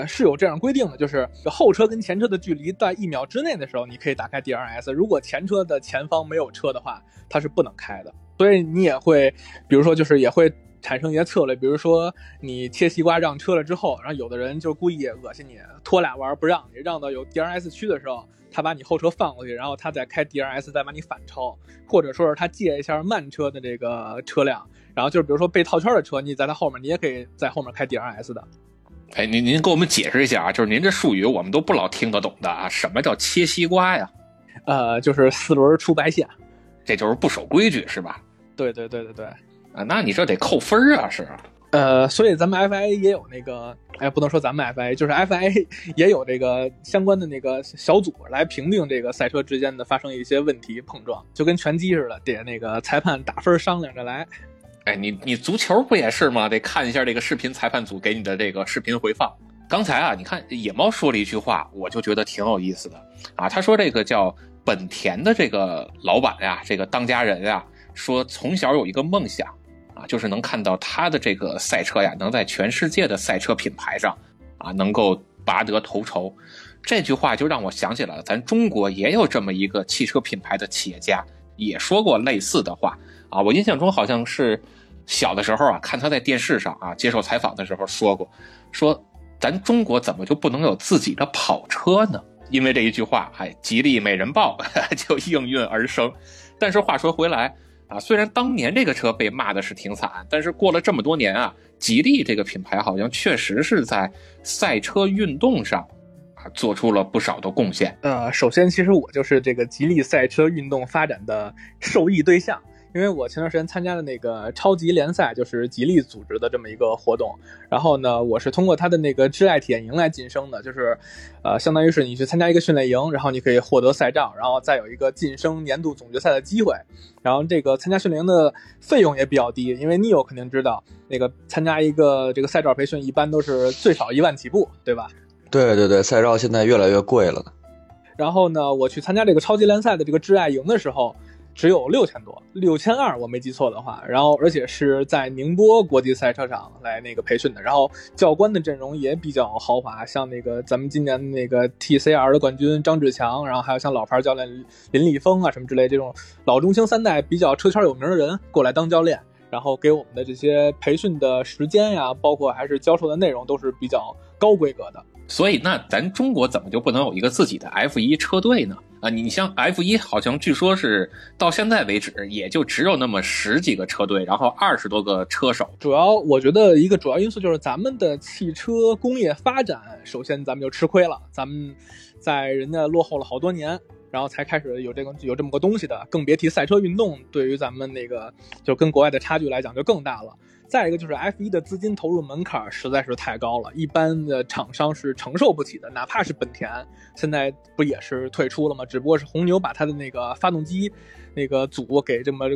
是有这样规定的，就是后车跟前车的距离在一秒之内的时候，你可以打开 DRS。如果前车的前方没有车的话，它是不能开的。所以你也会，比如说，就是也会产生一些策略，比如说你切西瓜让车了之后，然后有的人就故意恶心你，拖俩弯不让你，让到有 DRS 区的时候，他把你后车放过去，然后他再开 DRS 再把你反超，或者说是他借一下慢车的这个车辆，然后就是比如说被套圈的车，你在他后面，你也可以在后面开 DRS 的。哎，您您给我们解释一下啊，就是您这术语我们都不老听得懂的啊，什么叫切西瓜呀？呃，就是四轮出白线，这就是不守规矩是吧？对对对对对。啊，那你这得扣分啊，是？呃，所以咱们 FIA 也有那个，哎，不能说咱们 FIA，就是 FIA 也有这个相关的那个小组来评定这个赛车之间的发生一些问题碰撞，就跟拳击似的，得那个裁判打分商量着来。哎，你你足球不也是吗？得看一下这个视频裁判组给你的这个视频回放。刚才啊，你看野猫说了一句话，我就觉得挺有意思的啊。他说这个叫本田的这个老板呀，这个当家人呀，说从小有一个梦想啊，就是能看到他的这个赛车呀，能在全世界的赛车品牌上啊，能够拔得头筹。这句话就让我想起来了咱中国也有这么一个汽车品牌的企业家，也说过类似的话。啊，我印象中好像是小的时候啊，看他在电视上啊接受采访的时候说过，说咱中国怎么就不能有自己的跑车呢？因为这一句话，哎，吉利美人豹 就应运而生。但是话说回来啊，虽然当年这个车被骂的是挺惨，但是过了这么多年啊，吉利这个品牌好像确实是在赛车运动上啊做出了不少的贡献。呃，首先其实我就是这个吉利赛车运动发展的受益对象。因为我前段时间参加的那个超级联赛，就是吉利组织的这么一个活动，然后呢，我是通过他的那个挚爱体验营来晋升的，就是，呃，相当于是你去参加一个训练营，然后你可以获得赛照，然后再有一个晋升年度总决赛的机会，然后这个参加训练营的费用也比较低，因为 Neo 肯定知道，那个参加一个这个赛照培训一般都是最少一万起步，对吧？对对对，赛照现在越来越贵了。然后呢，我去参加这个超级联赛的这个挚爱营的时候。只有六千多，六千二，我没记错的话。然后，而且是在宁波国际赛车场来那个培训的。然后，教官的阵容也比较豪华，像那个咱们今年那个 TCR 的冠军张志强，然后还有像老牌教练林立峰啊什么之类这种老中青三代比较车圈有名的人过来当教练，然后给我们的这些培训的时间呀，包括还是教授的内容都是比较高规格的。所以，那咱中国怎么就不能有一个自己的 F 一车队呢？啊，你像 F 一，好像据说是到现在为止，也就只有那么十几个车队，然后二十多个车手。主要我觉得一个主要因素就是咱们的汽车工业发展，首先咱们就吃亏了，咱们在人家落后了好多年，然后才开始有这个有这么个东西的，更别提赛车运动对于咱们那个就跟国外的差距来讲就更大了。再一个就是 F 一的资金投入门槛实在是太高了，一般的厂商是承受不起的。哪怕是本田，现在不也是退出了吗？只不过是红牛把它的那个发动机那个组给这么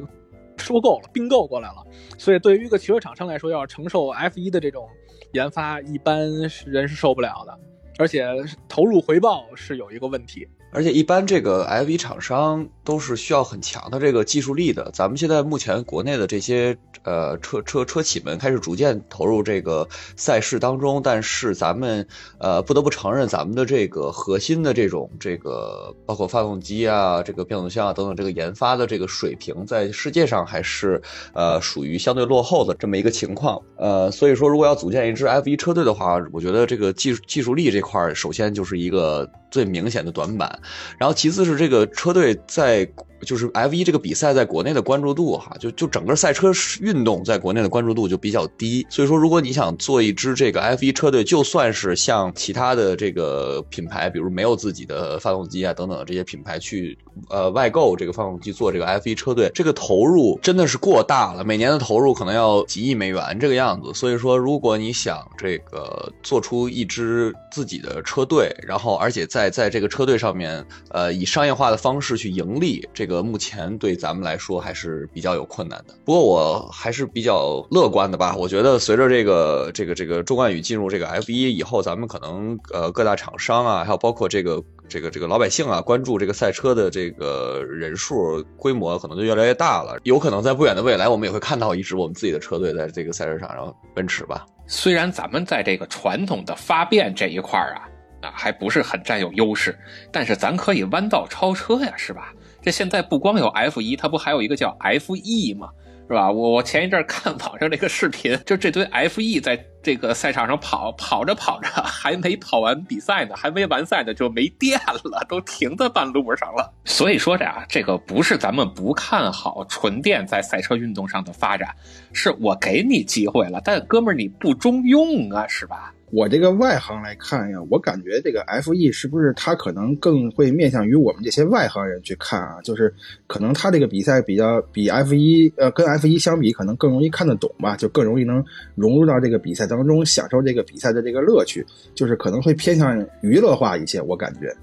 收购了、并购过来了。所以对于一个汽车厂商来说，要是承受 F 一的这种研发，一般人是受不了的。而且投入回报是有一个问题。而且一般这个 F 一厂商都是需要很强的这个技术力的。咱们现在目前国内的这些呃车车车企们开始逐渐投入这个赛事当中，但是咱们呃不得不承认，咱们的这个核心的这种这个包括发动机啊、这个变速箱啊等等这个研发的这个水平，在世界上还是呃属于相对落后的这么一个情况。呃，所以说如果要组建一支 F 一车队的话，我觉得这个技术技术力这块首先就是一个最明显的短板。然后，其次是这个车队在就是 F 一这个比赛在国内的关注度哈，就就整个赛车运动在国内的关注度就比较低。所以说，如果你想做一支这个 F 一车队，就算是像其他的这个品牌，比如没有自己的发动机啊等等这些品牌去呃外购这个发动机做这个 F 一车队，这个投入真的是过大了，每年的投入可能要几亿美元这个样子。所以说，如果你想这个做出一支自己的车队，然后而且在在这个车队上面，呃，以商业化的方式去盈利，这个目前对咱们来说还是比较有困难的。不过我还是比较乐观的吧，我觉得随着这个这个这个周冠宇进入这个 F 一以后，咱们可能呃各大厂商啊，还有包括这个这个这个老百姓啊，关注这个赛车的这个人数规模可能就越来越大了。有可能在不远的未来，我们也会看到一支我们自己的车队在这个赛车场上奔驰吧。虽然咱们在这个传统的发电这一块啊。啊，还不是很占有优势，但是咱可以弯道超车呀，是吧？这现在不光有 F 一，它不还有一个叫 F E 吗？是吧？我我前一阵看网上那个视频，就这堆 F E 在这个赛场上跑，跑着跑着还没跑完比赛呢，还没完赛呢就没电了，都停在半路上了。所以说这啊，这个不是咱们不看好纯电在赛车运动上的发展，是我给你机会了，但哥们儿你不中用啊，是吧？我这个外行来看呀，我感觉这个 F E 是不是它可能更会面向于我们这些外行人去看啊？就是可能它这个比赛比较比 F 一呃跟 F 一相比，可能更容易看得懂吧，就更容易能融入到这个比赛当中，享受这个比赛的这个乐趣，就是可能会偏向娱乐化一些。我感觉，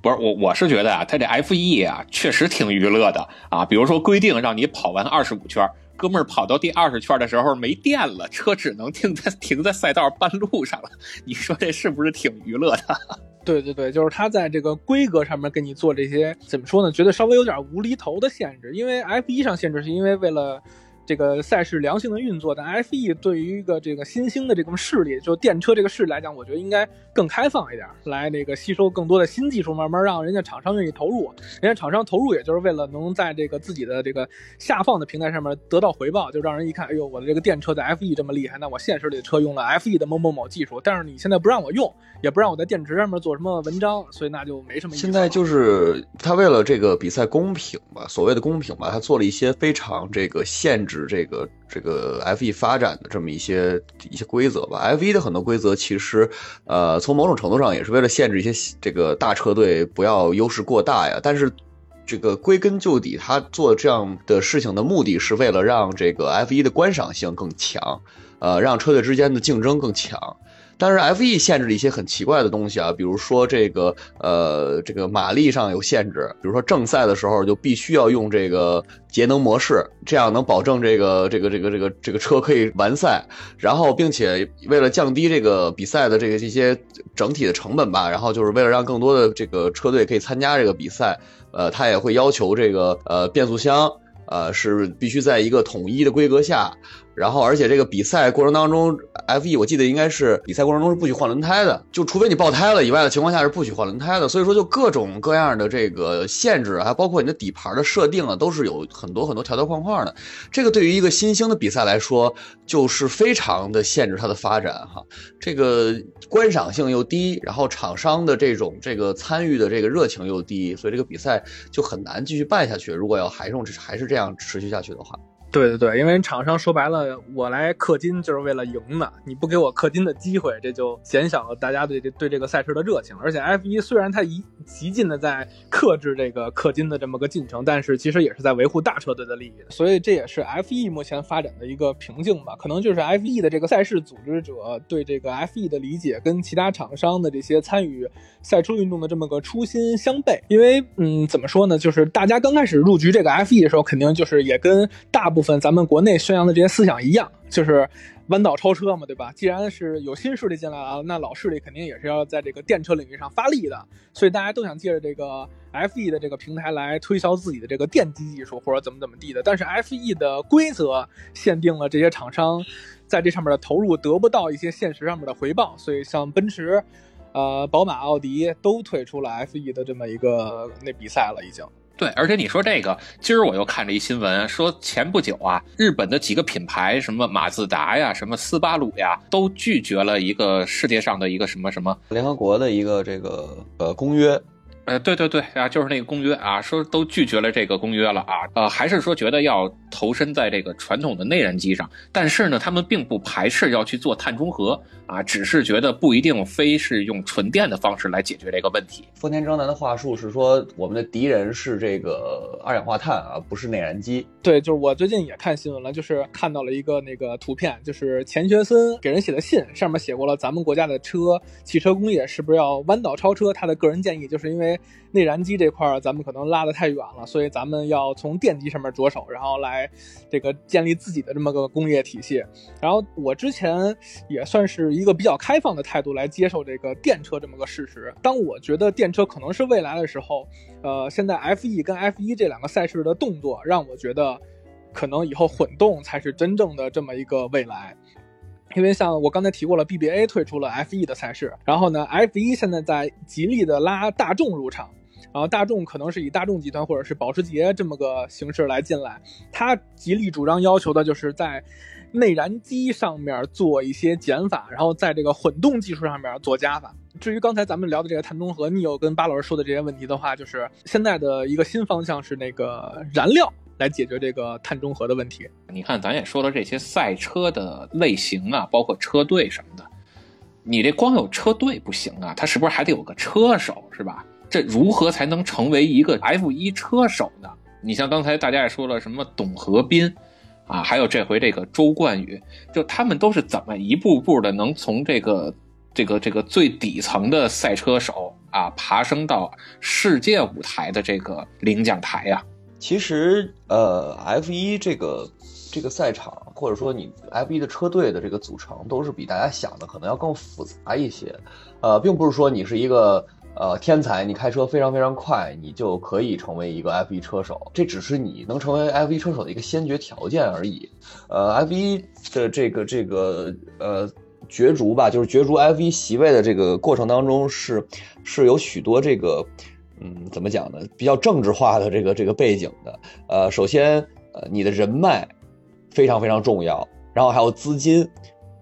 不是我我是觉得啊，它这 F 一啊确实挺娱乐的啊，比如说规定让你跑完二十五圈。哥们儿跑到第二十圈的时候没电了，车只能停在停在赛道半路上了。你说这是不是挺娱乐的？对对对，就是他在这个规格上面给你做这些，怎么说呢？觉得稍微有点无厘头的限制。因为 F 一上限制是因为为了。这个赛事良性的运作，但 F.E. 对于一个这个新兴的这种势力，就电车这个势力来讲，我觉得应该更开放一点，来那个吸收更多的新技术，慢慢让人家厂商愿意投入。人家厂商投入，也就是为了能在这个自己的这个下放的平台上面得到回报，就让人一看，哎呦，我的这个电车在 F.E. 这么厉害，那我现实里的车用了 F.E. 的某某某技术，但是你现在不让我用，也不让我在电池上面做什么文章，所以那就没什么意思。现在就是他为了这个比赛公平吧，所谓的公平吧，他做了一些非常这个限制。这个这个 F 一发展的这么一些一些规则吧，F 一的很多规则其实，呃，从某种程度上也是为了限制一些这个大车队不要优势过大呀。但是，这个归根究底，他做这样的事情的目的是为了让这个 F 一的观赏性更强，呃，让车队之间的竞争更强。但是 F E 限制了一些很奇怪的东西啊，比如说这个呃这个马力上有限制，比如说正赛的时候就必须要用这个节能模式，这样能保证这个这个这个这个这个车可以完赛。然后并且为了降低这个比赛的这个这些整体的成本吧，然后就是为了让更多的这个车队可以参加这个比赛，呃，他也会要求这个呃变速箱呃是必须在一个统一的规格下。然后，而且这个比赛过程当中，F E 我记得应该是比赛过程中是不许换轮胎的，就除非你爆胎了以外的情况下是不许换轮胎的。所以说，就各种各样的这个限制，还包括你的底盘的设定啊，都是有很多很多条条框框的。这个对于一个新兴的比赛来说，就是非常的限制它的发展哈。这个观赏性又低，然后厂商的这种这个参与的这个热情又低，所以这个比赛就很难继续办下去。如果要还用还是这样持续下去的话。对对对，因为厂商说白了，我来氪金就是为了赢的，你不给我氪金的机会，这就减小了大家对这对这个赛事的热情。而且 F 一虽然它一极尽的在克制这个氪金的这么个进程，但是其实也是在维护大车队的利益，所以这也是 F 一目前发展的一个瓶颈吧。可能就是 F 一的这个赛事组织者对这个 F 一的理解跟其他厂商的这些参与赛车运动的这么个初心相悖。因为嗯，怎么说呢，就是大家刚开始入局这个 F 一的时候，肯定就是也跟大部分。分咱们国内宣扬的这些思想一样，就是弯道超车嘛，对吧？既然是有新势力进来了，那老势力肯定也是要在这个电车领域上发力的，所以大家都想借着这个 F E 的这个平台来推销自己的这个电机技术或者怎么怎么地的。但是 F E 的规则限定了这些厂商在这上面的投入得不到一些现实上面的回报，所以像奔驰、呃、宝马、奥迪都退出了 F E 的这么一个那比赛了，已经。对，而且你说这个，今儿我又看了一新闻，说前不久啊，日本的几个品牌，什么马自达呀，什么斯巴鲁呀，都拒绝了一个世界上的一个什么什么联合国的一个这个呃公约，呃，对对对啊，就是那个公约啊，说都拒绝了这个公约了啊，呃，还是说觉得要投身在这个传统的内燃机上，但是呢，他们并不排斥要去做碳中和啊，只是觉得不一定非是用纯电的方式来解决这个问题。丰田章男的话术是说，我们的敌人是这个二氧化碳啊，不是内燃机。对，就是我最近也看新闻了，就是看到了一个那个图片，就是钱学森给人写的信，上面写过了，咱们国家的车汽车工业是不是要弯道超车？他的个人建议就是因为。内燃机这块儿，咱们可能拉得太远了，所以咱们要从电机上面着手，然后来这个建立自己的这么个工业体系。然后我之前也算是一个比较开放的态度来接受这个电车这么个事实。当我觉得电车可能是未来的时候，呃，现在 F E 跟 F 一这两个赛事的动作，让我觉得可能以后混动才是真正的这么一个未来。因为像我刚才提过了，BBA 退出了 F 一的赛事，然后呢，F 一现在在极力的拉大众入场。然后大众可能是以大众集团或者是保时捷这么个形式来进来，他极力主张要求的就是在内燃机上面做一些减法，然后在这个混动技术上面做加法。至于刚才咱们聊的这个碳中和，Neo 跟巴老师说的这些问题的话，就是现在的一个新方向是那个燃料来解决这个碳中和的问题。你看，咱也说了这些赛车的类型啊，包括车队什么的，你这光有车队不行啊，他是不是还得有个车手，是吧？这如何才能成为一个 F 一车手呢？你像刚才大家也说了什么董和斌，啊，还有这回这个周冠宇，就他们都是怎么一步步的能从这个这个这个最底层的赛车手啊，爬升到世界舞台的这个领奖台呀？其实，呃，F 一这个这个赛场，或者说你 F 一的车队的这个组成，都是比大家想的可能要更复杂一些。呃，并不是说你是一个。呃，天才，你开车非常非常快，你就可以成为一个 F1 车手，这只是你能成为 F1 车手的一个先决条件而已。呃，F1 的这个这个呃角逐吧，就是角逐 F1 席位的这个过程当中，是是有许多这个嗯，怎么讲呢？比较政治化的这个这个背景的。呃，首先，呃，你的人脉非常非常重要，然后还有资金，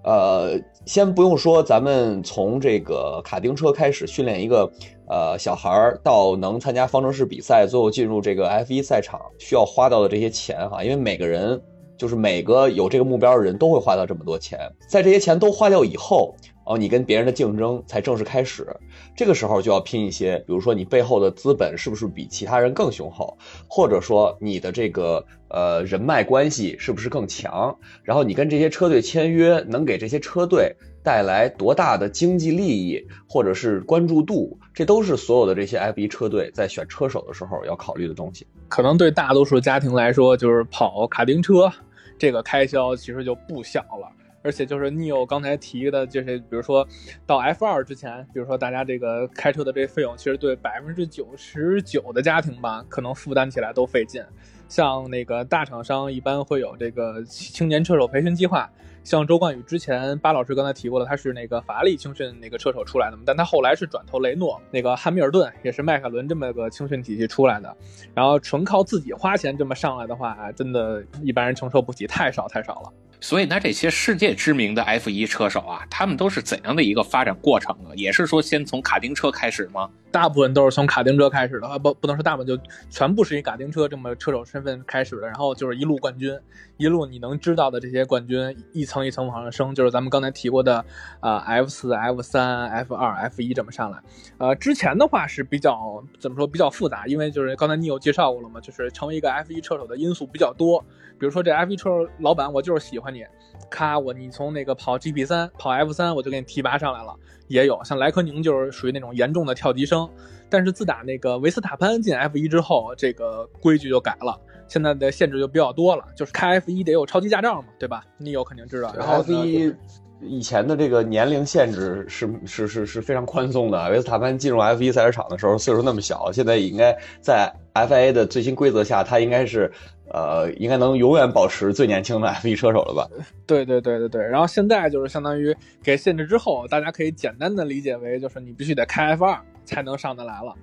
呃。先不用说，咱们从这个卡丁车开始训练一个呃小孩儿，到能参加方程式比赛，最后进入这个 F1 赛场，需要花到的这些钱哈，因为每个人就是每个有这个目标的人都会花到这么多钱，在这些钱都花掉以后。哦，你跟别人的竞争才正式开始，这个时候就要拼一些，比如说你背后的资本是不是比其他人更雄厚，或者说你的这个呃人脉关系是不是更强，然后你跟这些车队签约，能给这些车队带来多大的经济利益或者是关注度，这都是所有的这些 F1 车队在选车手的时候要考虑的东西。可能对大多数家庭来说，就是跑卡丁车，这个开销其实就不小了。而且就是 Neo 刚才提的，就是比如说到 F 二之前，比如说大家这个开车的这费用，其实对百分之九十九的家庭吧，可能负担起来都费劲。像那个大厂商一般会有这个青年车手培训计划，像周冠宇之前巴老师刚才提过的，他是那个法拉利青训那个车手出来的嘛，但他后来是转投雷诺，那个汉密尔顿也是迈凯伦这么个青训体系出来的，然后纯靠自己花钱这么上来的话，真的一般人承受不起，太少太少了。所以，那这些世界知名的 F1 车手啊，他们都是怎样的一个发展过程啊？也是说先从卡丁车开始吗？大部分都是从卡丁车开始的啊，不，不能说大部分，就全部是以卡丁车这么车手身份开始的。然后就是一路冠军，一路你能知道的这些冠军，一层一层往上升，就是咱们刚才提过的啊，F 四、F 三、F 二、F 一这么上来。呃，之前的话是比较怎么说比较复杂，因为就是刚才你有介绍过了嘛，就是成为一个 F 一车手的因素比较多。比如说这 F 一车老板，我就是喜欢你，咔我你从那个跑 GP 三跑 F 三，我就给你提拔上来了。也有像莱科宁就是属于那种严重的跳级生，但是自打那个维斯塔潘进 F 一之后，这个规矩就改了，现在的限制就比较多了，就是开 F 一得有超级驾照嘛，对吧？你有肯定知道。然后 F 一以前的这个年龄限制是是是是非常宽松的，维斯塔潘进入 F 一赛车场的时候岁数那么小，现在应该在 FIA 的最新规则下，他应该是。呃，应该能永远保持最年轻的 F1 车手了吧？对对对对对。然后现在就是相当于给限制之后，大家可以简单的理解为，就是你必须得开 F2 才能上得来了，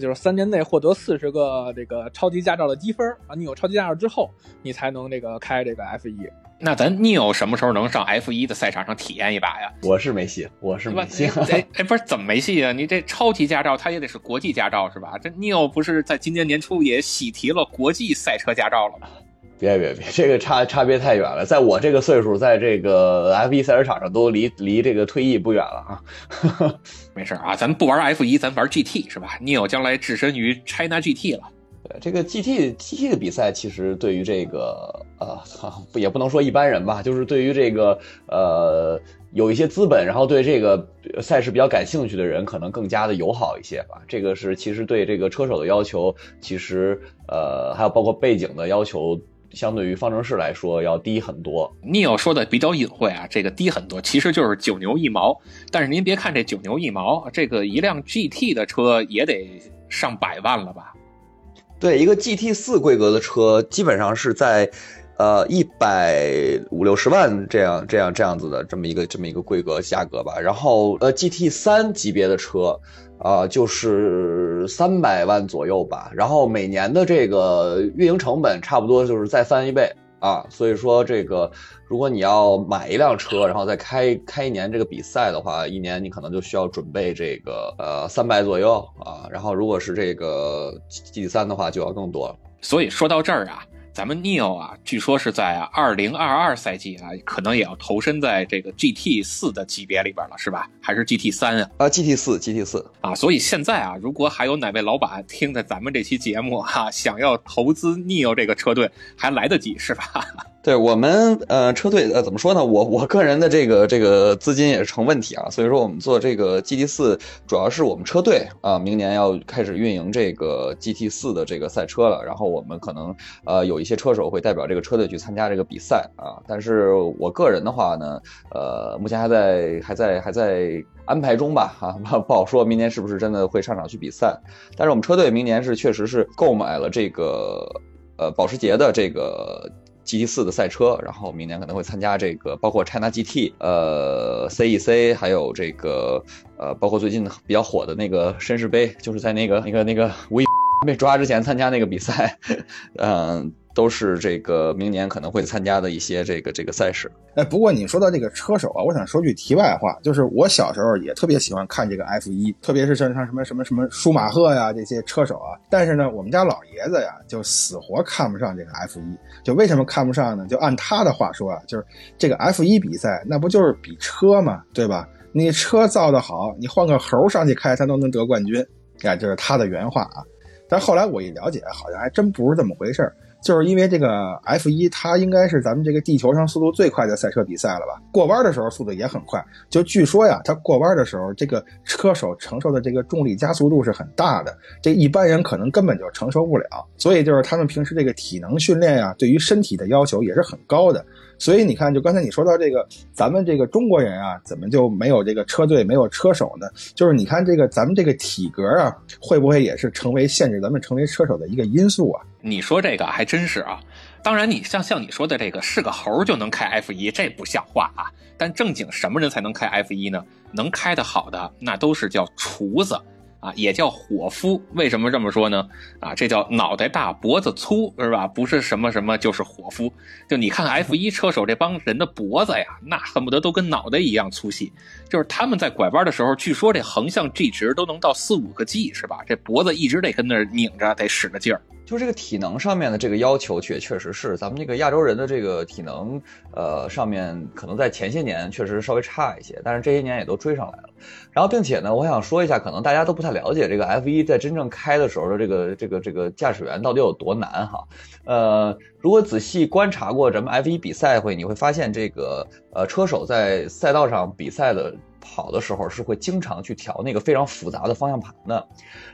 就是三年内获得四十个这个超级驾照的积分啊。你有超级驾照之后，你才能这个开这个 F1。那咱 Neo 什么时候能上 F 一的赛场上体验一把呀？我是没戏，我是没戏。哎哎，不是怎么没戏啊？你这超级驾照，它也得是国际驾照是吧？这 Neo 不是在今年年初也喜提了国际赛车驾照了吗？别别别，这个差差别太远了。在我这个岁数，在这个 F 一赛车场上都离离这个退役不远了啊。没事啊，咱不玩 F 一，咱玩 GT 是吧？Neo 将来置身于 China GT 了。对这个 GT GT 的比赛，其实对于这个呃，不 也不能说一般人吧，就是对于这个呃有一些资本，然后对这个赛事比较感兴趣的人，可能更加的友好一些吧。这个是其实对这个车手的要求，其实呃还有包括背景的要求，相对于方程式来说要低很多。Neil 说的比较隐晦啊，这个低很多，其实就是九牛一毛。但是您别看这九牛一毛，这个一辆 GT 的车也得上百万了吧？对一个 GT 四规格的车，基本上是在，呃一百五六十万这样这样这样子的这么一个这么一个规格价格吧。然后呃 GT 三级别的车，啊就是三百万左右吧。然后每年的这个运营成本差不多就是再翻一倍。啊，所以说这个，如果你要买一辆车，然后再开开一年这个比赛的话，一年你可能就需要准备这个呃三百左右啊。然后如果是这个 G 三的话，就要更多。所以说到这儿啊。咱们 Neo 啊，据说是在二零二二赛季啊，可能也要投身在这个 GT 四的级别里边了，是吧？还是 GT 三啊？啊，GT 四，GT 四啊。所以现在啊，如果还有哪位老板听着咱们这期节目哈，想要投资 Neo 这个车队，还来得及，是吧？对我们呃车队呃怎么说呢？我我个人的这个这个资金也是成问题啊，所以说我们做这个 GT 四，主要是我们车队啊，明年要开始运营这个 GT 四的这个赛车了，然后我们可能呃有一些车手会代表这个车队去参加这个比赛啊，但是我个人的话呢，呃目前还在还在还在安排中吧啊，不好说明年是不是真的会上场去比赛，但是我们车队明年是确实是购买了这个呃保时捷的这个。GT 四的赛车，然后明年可能会参加这个，包括 China GT，呃，CEC，还有这个，呃，包括最近比较火的那个绅士杯，就是在那个那个那个无意 被抓之前参加那个比赛，嗯。都是这个明年可能会参加的一些这个这个赛事。哎，不过你说到这个车手啊，我想说句题外话，就是我小时候也特别喜欢看这个 F 一，特别是像像什么什么什么舒马赫呀这些车手啊。但是呢，我们家老爷子呀就死活看不上这个 F 一。就为什么看不上呢？就按他的话说啊，就是这个 F 一比赛那不就是比车嘛，对吧？你车造的好，你换个猴上去开，他都能得冠军。哎，这是他的原话啊。但后来我一了解，好像还真不是这么回事儿。就是因为这个 F 一，它应该是咱们这个地球上速度最快的赛车比赛了吧？过弯的时候速度也很快。就据说呀，它过弯的时候，这个车手承受的这个重力加速度是很大的，这一般人可能根本就承受不了。所以就是他们平时这个体能训练呀，对于身体的要求也是很高的。所以你看，就刚才你说到这个，咱们这个中国人啊，怎么就没有这个车队、没有车手呢？就是你看这个咱们这个体格啊，会不会也是成为限制咱们成为车手的一个因素啊？你说这个还真是啊。当然，你像像你说的这个，是个猴就能开 F 一，这不像话啊。但正经什么人才能开 F 一呢？能开得好的，那都是叫厨子。啊，也叫伙夫，为什么这么说呢？啊，这叫脑袋大脖子粗，是吧？不是什么什么，就是伙夫。就你看 F 一车手这帮人的脖子呀，那恨不得都跟脑袋一样粗细。就是他们在拐弯的时候，据说这横向 G 值都能到四五个 G，是吧？这脖子一直得跟那儿拧着，得使个劲儿。就这个体能上面的这个要求，确确实是咱们这个亚洲人的这个体能，呃，上面可能在前些年确实稍微差一些，但是这些年也都追上来了。然后，并且呢，我想说一下，可能大家都不太了解这个 F 一在真正开的时候的这个这个这个驾驶员到底有多难哈。呃，如果仔细观察过咱们 F 一比赛会，你会发现这个呃车手在赛道上比赛的。跑的时候是会经常去调那个非常复杂的方向盘的。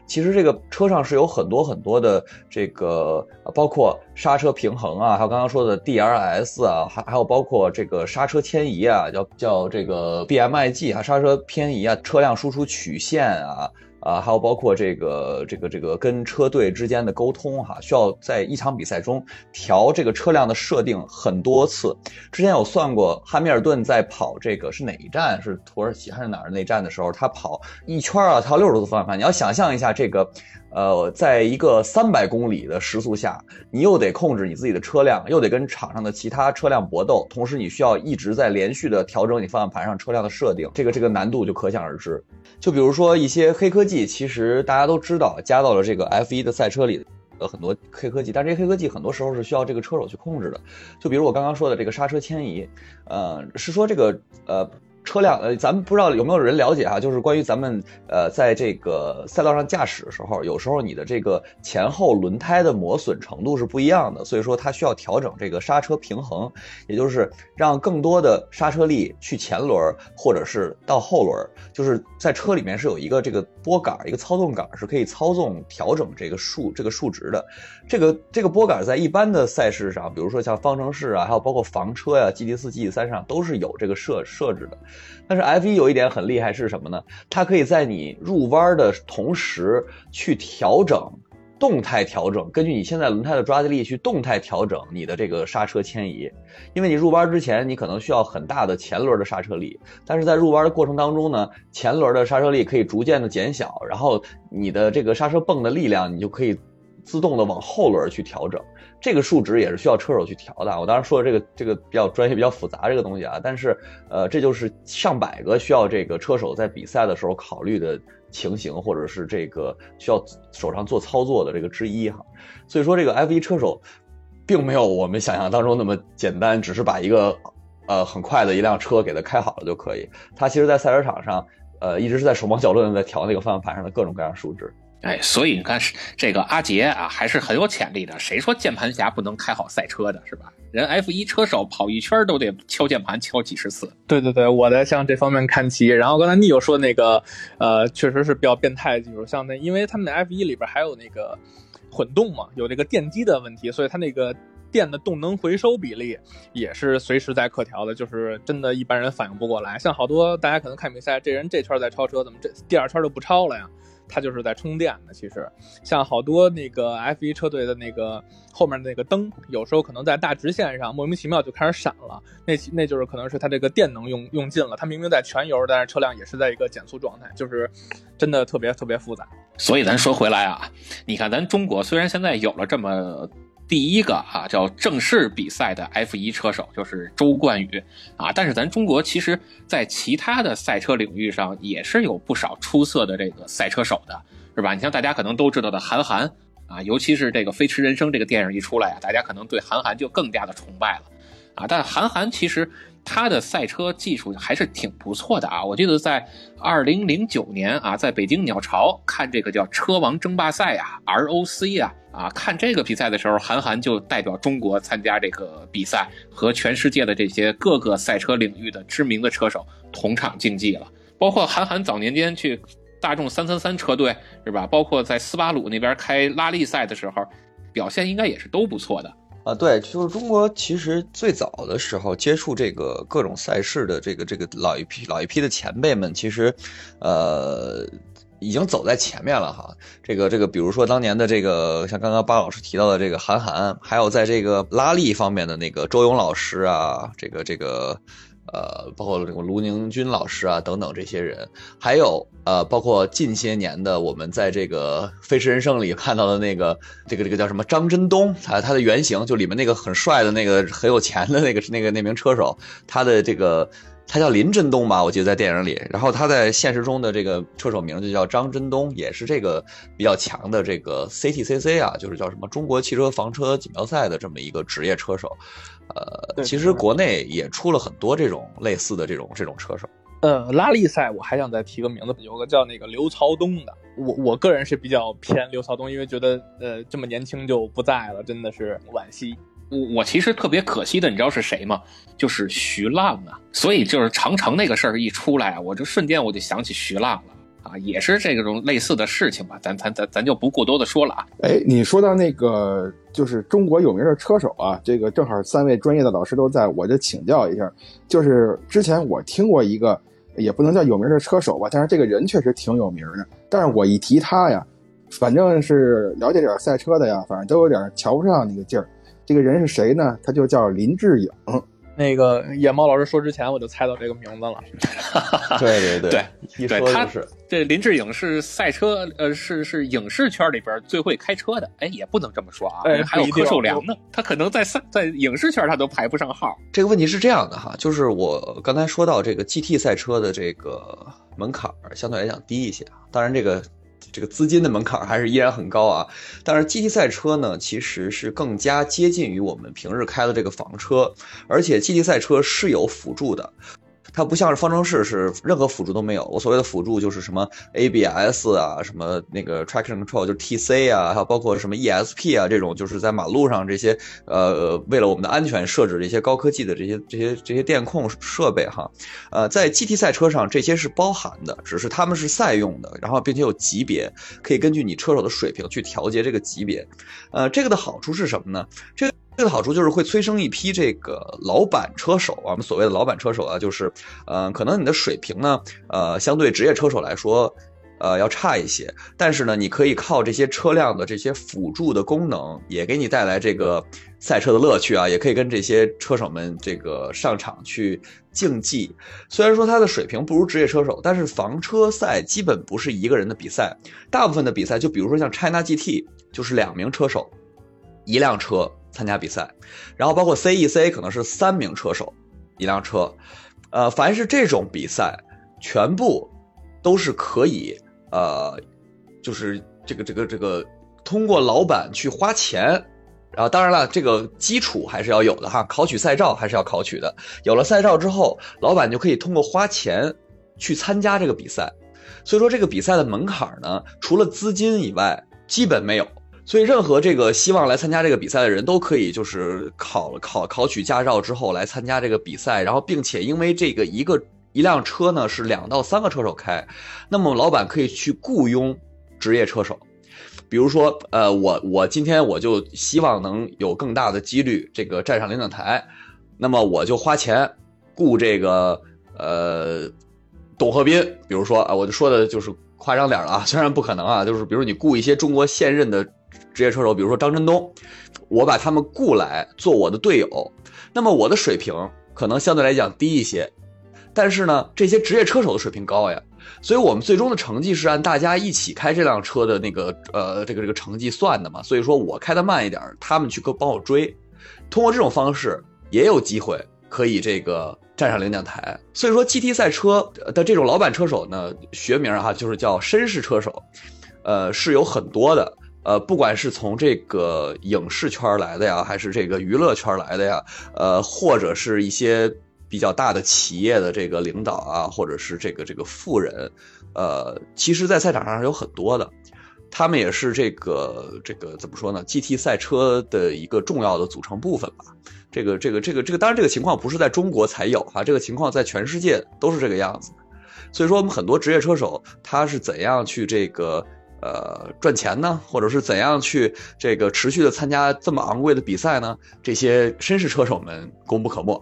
其实这个车上是有很多很多的这个，包括刹车平衡啊，还有刚刚说的 DRS 啊，还还有包括这个刹车迁移啊，叫叫这个 BMIG 啊，刹车偏移啊，车辆输出曲线啊。啊，还有包括这个这个这个跟车队之间的沟通哈，需要在一场比赛中调这个车辆的设定很多次。之前有算过，汉密尔顿在跑这个是哪一站？是土耳其还是哪儿那站的时候，他跑一圈啊，调六十度方向盘。你要想象一下这个。呃，在一个三百公里的时速下，你又得控制你自己的车辆，又得跟场上的其他车辆搏斗，同时你需要一直在连续的调整你方向盘上车辆的设定，这个这个难度就可想而知。就比如说一些黑科技，其实大家都知道，加到了这个 F1 的赛车里的很多黑科技，但这些黑科技很多时候是需要这个车手去控制的。就比如我刚刚说的这个刹车牵移，呃，是说这个呃。车辆呃，咱们不知道有没有人了解哈，就是关于咱们呃，在这个赛道上驾驶的时候，有时候你的这个前后轮胎的磨损程度是不一样的，所以说它需要调整这个刹车平衡，也就是让更多的刹车力去前轮或者是到后轮，就是在车里面是有一个这个拨杆，一个操纵杆是可以操纵调整这个数这个数值的。这个这个拨杆在一般的赛事上，比如说像方程式啊，还有包括房车呀、GT 四、GT 三上都是有这个设设置的。但是 F 一有一点很厉害是什么呢？它可以在你入弯的同时去调整动态调整，根据你现在轮胎的抓地力去动态调整你的这个刹车迁移。因为你入弯之前你可能需要很大的前轮的刹车力，但是在入弯的过程当中呢，前轮的刹车力可以逐渐的减小，然后你的这个刹车泵的力量你就可以自动的往后轮去调整。这个数值也是需要车手去调的。我当然说的这个这个比较专业、比较复杂这个东西啊，但是呃，这就是上百个需要这个车手在比赛的时候考虑的情形，或者是这个需要手上做操作的这个之一哈。所以说，这个 F1 车手并没有我们想象当中那么简单，只是把一个呃很快的一辆车给它开好了就可以。他其实，在赛车场上，呃，一直是在手忙脚乱的在调那个方向盘上的各种各样数值。哎，所以你看，这个阿杰啊，还是很有潜力的。谁说键盘侠不能开好赛车的，是吧？人 F 一车手跑一圈都得敲键盘敲几十次。对对对，我在向这方面看齐。然后刚才你有说那个，呃，确实是比较变态的技术，像那，因为他们的 F 一里边还有那个混动嘛，有这个电机的问题，所以它那个电的动能回收比例也是随时在可调的，就是真的一般人反应不过来。像好多大家可能看比赛，这人这圈在超车，怎么这第二圈就不超了呀？它就是在充电的。其实，像好多那个 F 一车队的那个后面那个灯，有时候可能在大直线上莫名其妙就开始闪了。那那就是可能是它这个电能用用尽了。它明明在全油，但是车辆也是在一个减速状态，就是真的特别特别复杂。所以咱说回来啊，你看咱中国虽然现在有了这么。第一个啊，叫正式比赛的 F 一车手就是周冠宇啊，但是咱中国其实，在其他的赛车领域上也是有不少出色的这个赛车手的，是吧？你像大家可能都知道的韩寒啊，尤其是这个《飞驰人生》这个电影一出来啊，大家可能对韩寒就更加的崇拜了啊。但韩寒其实。他的赛车技术还是挺不错的啊！我记得在二零零九年啊，在北京鸟巢看这个叫车王争霸赛啊 （ROC） 啊啊，看这个比赛的时候，韩寒就代表中国参加这个比赛，和全世界的这些各个赛车领域的知名的车手同场竞技了。包括韩寒早年间去大众三三三车队是吧？包括在斯巴鲁那边开拉力赛的时候，表现应该也是都不错的。啊，对，就是中国其实最早的时候接触这个各种赛事的这个这个老一批老一批的前辈们，其实，呃，已经走在前面了哈。这个这个，比如说当年的这个，像刚刚巴老师提到的这个韩寒，还有在这个拉力方面的那个周勇老师啊，这个这个。呃，包括这个卢宁军老师啊，等等这些人，还有呃，包括近些年的我们在这个《飞驰人生》里看到的那个这个这个叫什么张真东，他他的原型就里面那个很帅的那个很有钱的那个那个那名车手，他的这个他叫林真东吧，我记得在电影里，然后他在现实中的这个车手名就叫张真东，也是这个比较强的这个 CTCC 啊，就是叫什么中国汽车房车锦标赛的这么一个职业车手。呃，其实国内也出了很多这种类似的这种这种车手。呃，拉力赛我还想再提个名字，有个叫那个刘曹东的，我我个人是比较偏刘曹东，因为觉得呃这么年轻就不在了，真的是惋惜。我我其实特别可惜的，你知道是谁吗？就是徐浪啊。所以就是长城那个事儿一出来啊，我就瞬间我就想起徐浪了。啊，也是这种类似的事情吧，咱咱咱咱就不过多的说了啊。哎，你说到那个就是中国有名的车手啊，这个正好三位专业的老师都在，我就请教一下，就是之前我听过一个也不能叫有名的车手吧，但是这个人确实挺有名的。但是我一提他呀，反正是了解点赛车的呀，反正都有点瞧不上那个劲儿。这个人是谁呢？他就叫林志颖。那个野猫老师说之前，我就猜到这个名字了。对对对，一对他说就是。这林志颖是赛车，呃，是是影视圈里边最会开车的。哎，也不能这么说啊，哎还有柯受良呢。他可能在赛在影视圈他都排不上号。这个问题是这样的哈，就是我刚才说到这个 GT 赛车的这个门槛儿相对来讲低一些啊，当然这个这个资金的门槛还是依然很高啊。但是 GT 赛车呢，其实是更加接近于我们平日开的这个房车，而且 GT 赛车是有辅助的。它不像是方程式是任何辅助都没有。我所谓的辅助就是什么 ABS 啊，什么那个 traction control 就是 TC 啊，还有包括什么 ESP 啊这种，就是在马路上这些呃为了我们的安全设置这些高科技的这些这些这些电控设备哈。呃，在 GT 赛车上这些是包含的，只是他们是赛用的，然后并且有级别，可以根据你车手的水平去调节这个级别。呃，这个的好处是什么呢？这个。这个好处就是会催生一批这个老板车手，我们所谓的老板车手啊，就是，呃，可能你的水平呢，呃，相对职业车手来说，呃，要差一些，但是呢，你可以靠这些车辆的这些辅助的功能，也给你带来这个赛车的乐趣啊，也可以跟这些车手们这个上场去竞技。虽然说他的水平不如职业车手，但是房车赛基本不是一个人的比赛，大部分的比赛，就比如说像 China GT，就是两名车手，一辆车。参加比赛，然后包括 CEC 可能是三名车手一辆车，呃，凡是这种比赛，全部都是可以呃，就是这个这个这个通过老板去花钱，然后当然了，这个基础还是要有的哈，考取赛照还是要考取的。有了赛照之后，老板就可以通过花钱去参加这个比赛，所以说这个比赛的门槛呢，除了资金以外，基本没有。所以，任何这个希望来参加这个比赛的人都可以，就是考考考取驾照之后来参加这个比赛，然后并且因为这个一个一辆车呢是两到三个车手开，那么老板可以去雇佣职业车手，比如说，呃，我我今天我就希望能有更大的几率这个站上领奖台，那么我就花钱雇这个呃董鹤斌，比如说啊，我就说的就是夸张点了啊，虽然不可能啊，就是比如你雇一些中国现任的。职业车手，比如说张真东，我把他们雇来做我的队友，那么我的水平可能相对来讲低一些，但是呢，这些职业车手的水平高呀，所以我们最终的成绩是按大家一起开这辆车的那个呃这个这个成绩算的嘛，所以说我开的慢一点，他们去帮我追，通过这种方式也有机会可以这个站上领奖台。所以说 GT 赛车的这种老板车手呢，学名哈就是叫绅士车手，呃是有很多的。呃，不管是从这个影视圈来的呀，还是这个娱乐圈来的呀，呃，或者是一些比较大的企业的这个领导啊，或者是这个这个富人，呃，其实，在赛场上是有很多的，他们也是这个这个怎么说呢？GT 赛车的一个重要的组成部分吧。这个这个这个这个，当然这个情况不是在中国才有哈，这个情况在全世界都是这个样子。所以说，我们很多职业车手他是怎样去这个。呃，赚钱呢，或者是怎样去这个持续的参加这么昂贵的比赛呢？这些绅士车手们功不可没。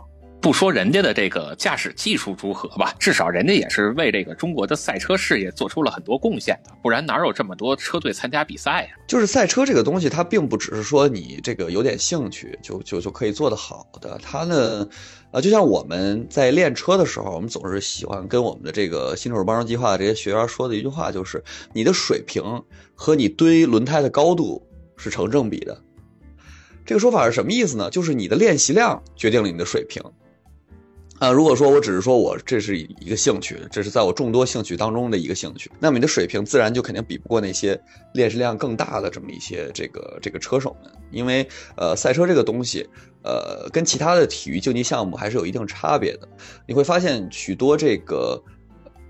不说人家的这个驾驶技术如何吧，至少人家也是为这个中国的赛车事业做出了很多贡献的，不然哪有这么多车队参加比赛呀？就是赛车这个东西，它并不只是说你这个有点兴趣就就就可以做得好的，它呢，呃，就像我们在练车的时候，我们总是喜欢跟我们的这个新手帮助计划的这些学员说的一句话，就是你的水平和你堆轮胎的高度是成正比的。这个说法是什么意思呢？就是你的练习量决定了你的水平。啊，如果说我只是说我这是一个兴趣，这是在我众多兴趣当中的一个兴趣，那么你的水平自然就肯定比不过那些练习量更大的这么一些这个这个车手们，因为呃赛车这个东西，呃跟其他的体育竞技项目还是有一定差别的。你会发现许多这个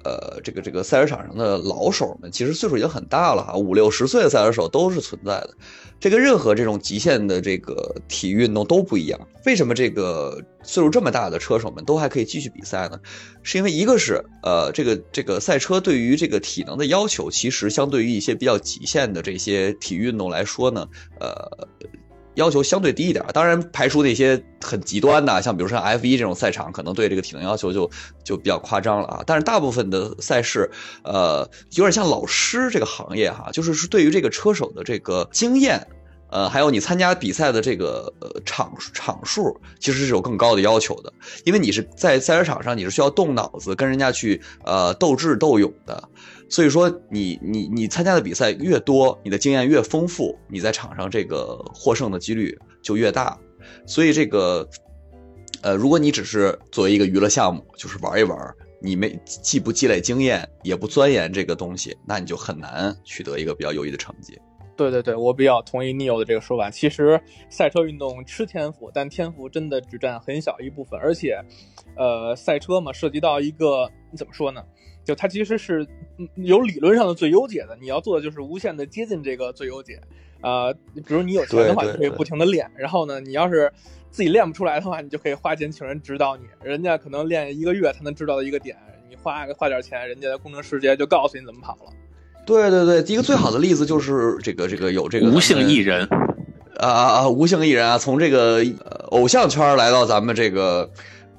呃这个这个赛车场上的老手们，其实岁数已经很大了哈，五六十岁的赛车手都是存在的。这跟任何这种极限的这个体育运动都不一样。为什么这个岁数这么大的车手们都还可以继续比赛呢？是因为一个是呃，这个这个赛车对于这个体能的要求，其实相对于一些比较极限的这些体育运动来说呢，呃，要求相对低一点。当然，排除那些很极端的，像比如说 F 一这种赛场，可能对这个体能要求就就比较夸张了啊。但是大部分的赛事，呃，有点像老师这个行业哈，就是是对于这个车手的这个经验。呃，还有你参加比赛的这个呃场场数，其实是有更高的要求的，因为你是在赛车场上，你是需要动脑子跟人家去呃斗智斗勇的，所以说你你你参加的比赛越多，你的经验越丰富，你在场上这个获胜的几率就越大，所以这个呃，如果你只是作为一个娱乐项目，就是玩一玩，你没既不积累经验，也不钻研这个东西，那你就很难取得一个比较优异的成绩。对对对，我比较同意 Neil 的这个说法。其实赛车运动吃天赋，但天赋真的只占很小一部分。而且，呃，赛车嘛，涉及到一个怎么说呢？就它其实是有理论上的最优解的。你要做的就是无限的接近这个最优解。呃，比如你有钱的话，你可以不停的练。然后呢，你要是自己练不出来的话，你就可以花钱请人指导你。人家可能练一个月才能知道的一个点，你花花点钱，人家的工程师直接就告诉你怎么跑了。对对对，一个最好的例子就是这个这个有这个无性艺人，啊啊啊，无性艺人啊，从这个偶像圈来到咱们这个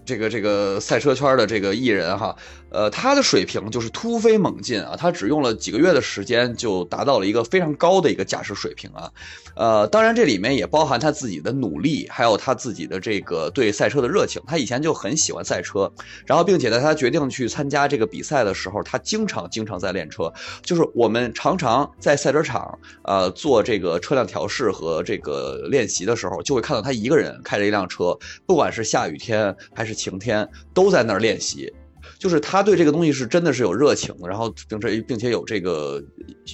这个这个赛车圈的这个艺人哈。呃，他的水平就是突飞猛进啊！他只用了几个月的时间就达到了一个非常高的一个驾驶水平啊。呃，当然这里面也包含他自己的努力，还有他自己的这个对赛车的热情。他以前就很喜欢赛车，然后并且在他决定去参加这个比赛的时候，他经常经常在练车。就是我们常常在赛车场呃做这个车辆调试和这个练习的时候，就会看到他一个人开着一辆车，不管是下雨天还是晴天，都在那儿练习。就是他对这个东西是真的是有热情，然后并且并且有这个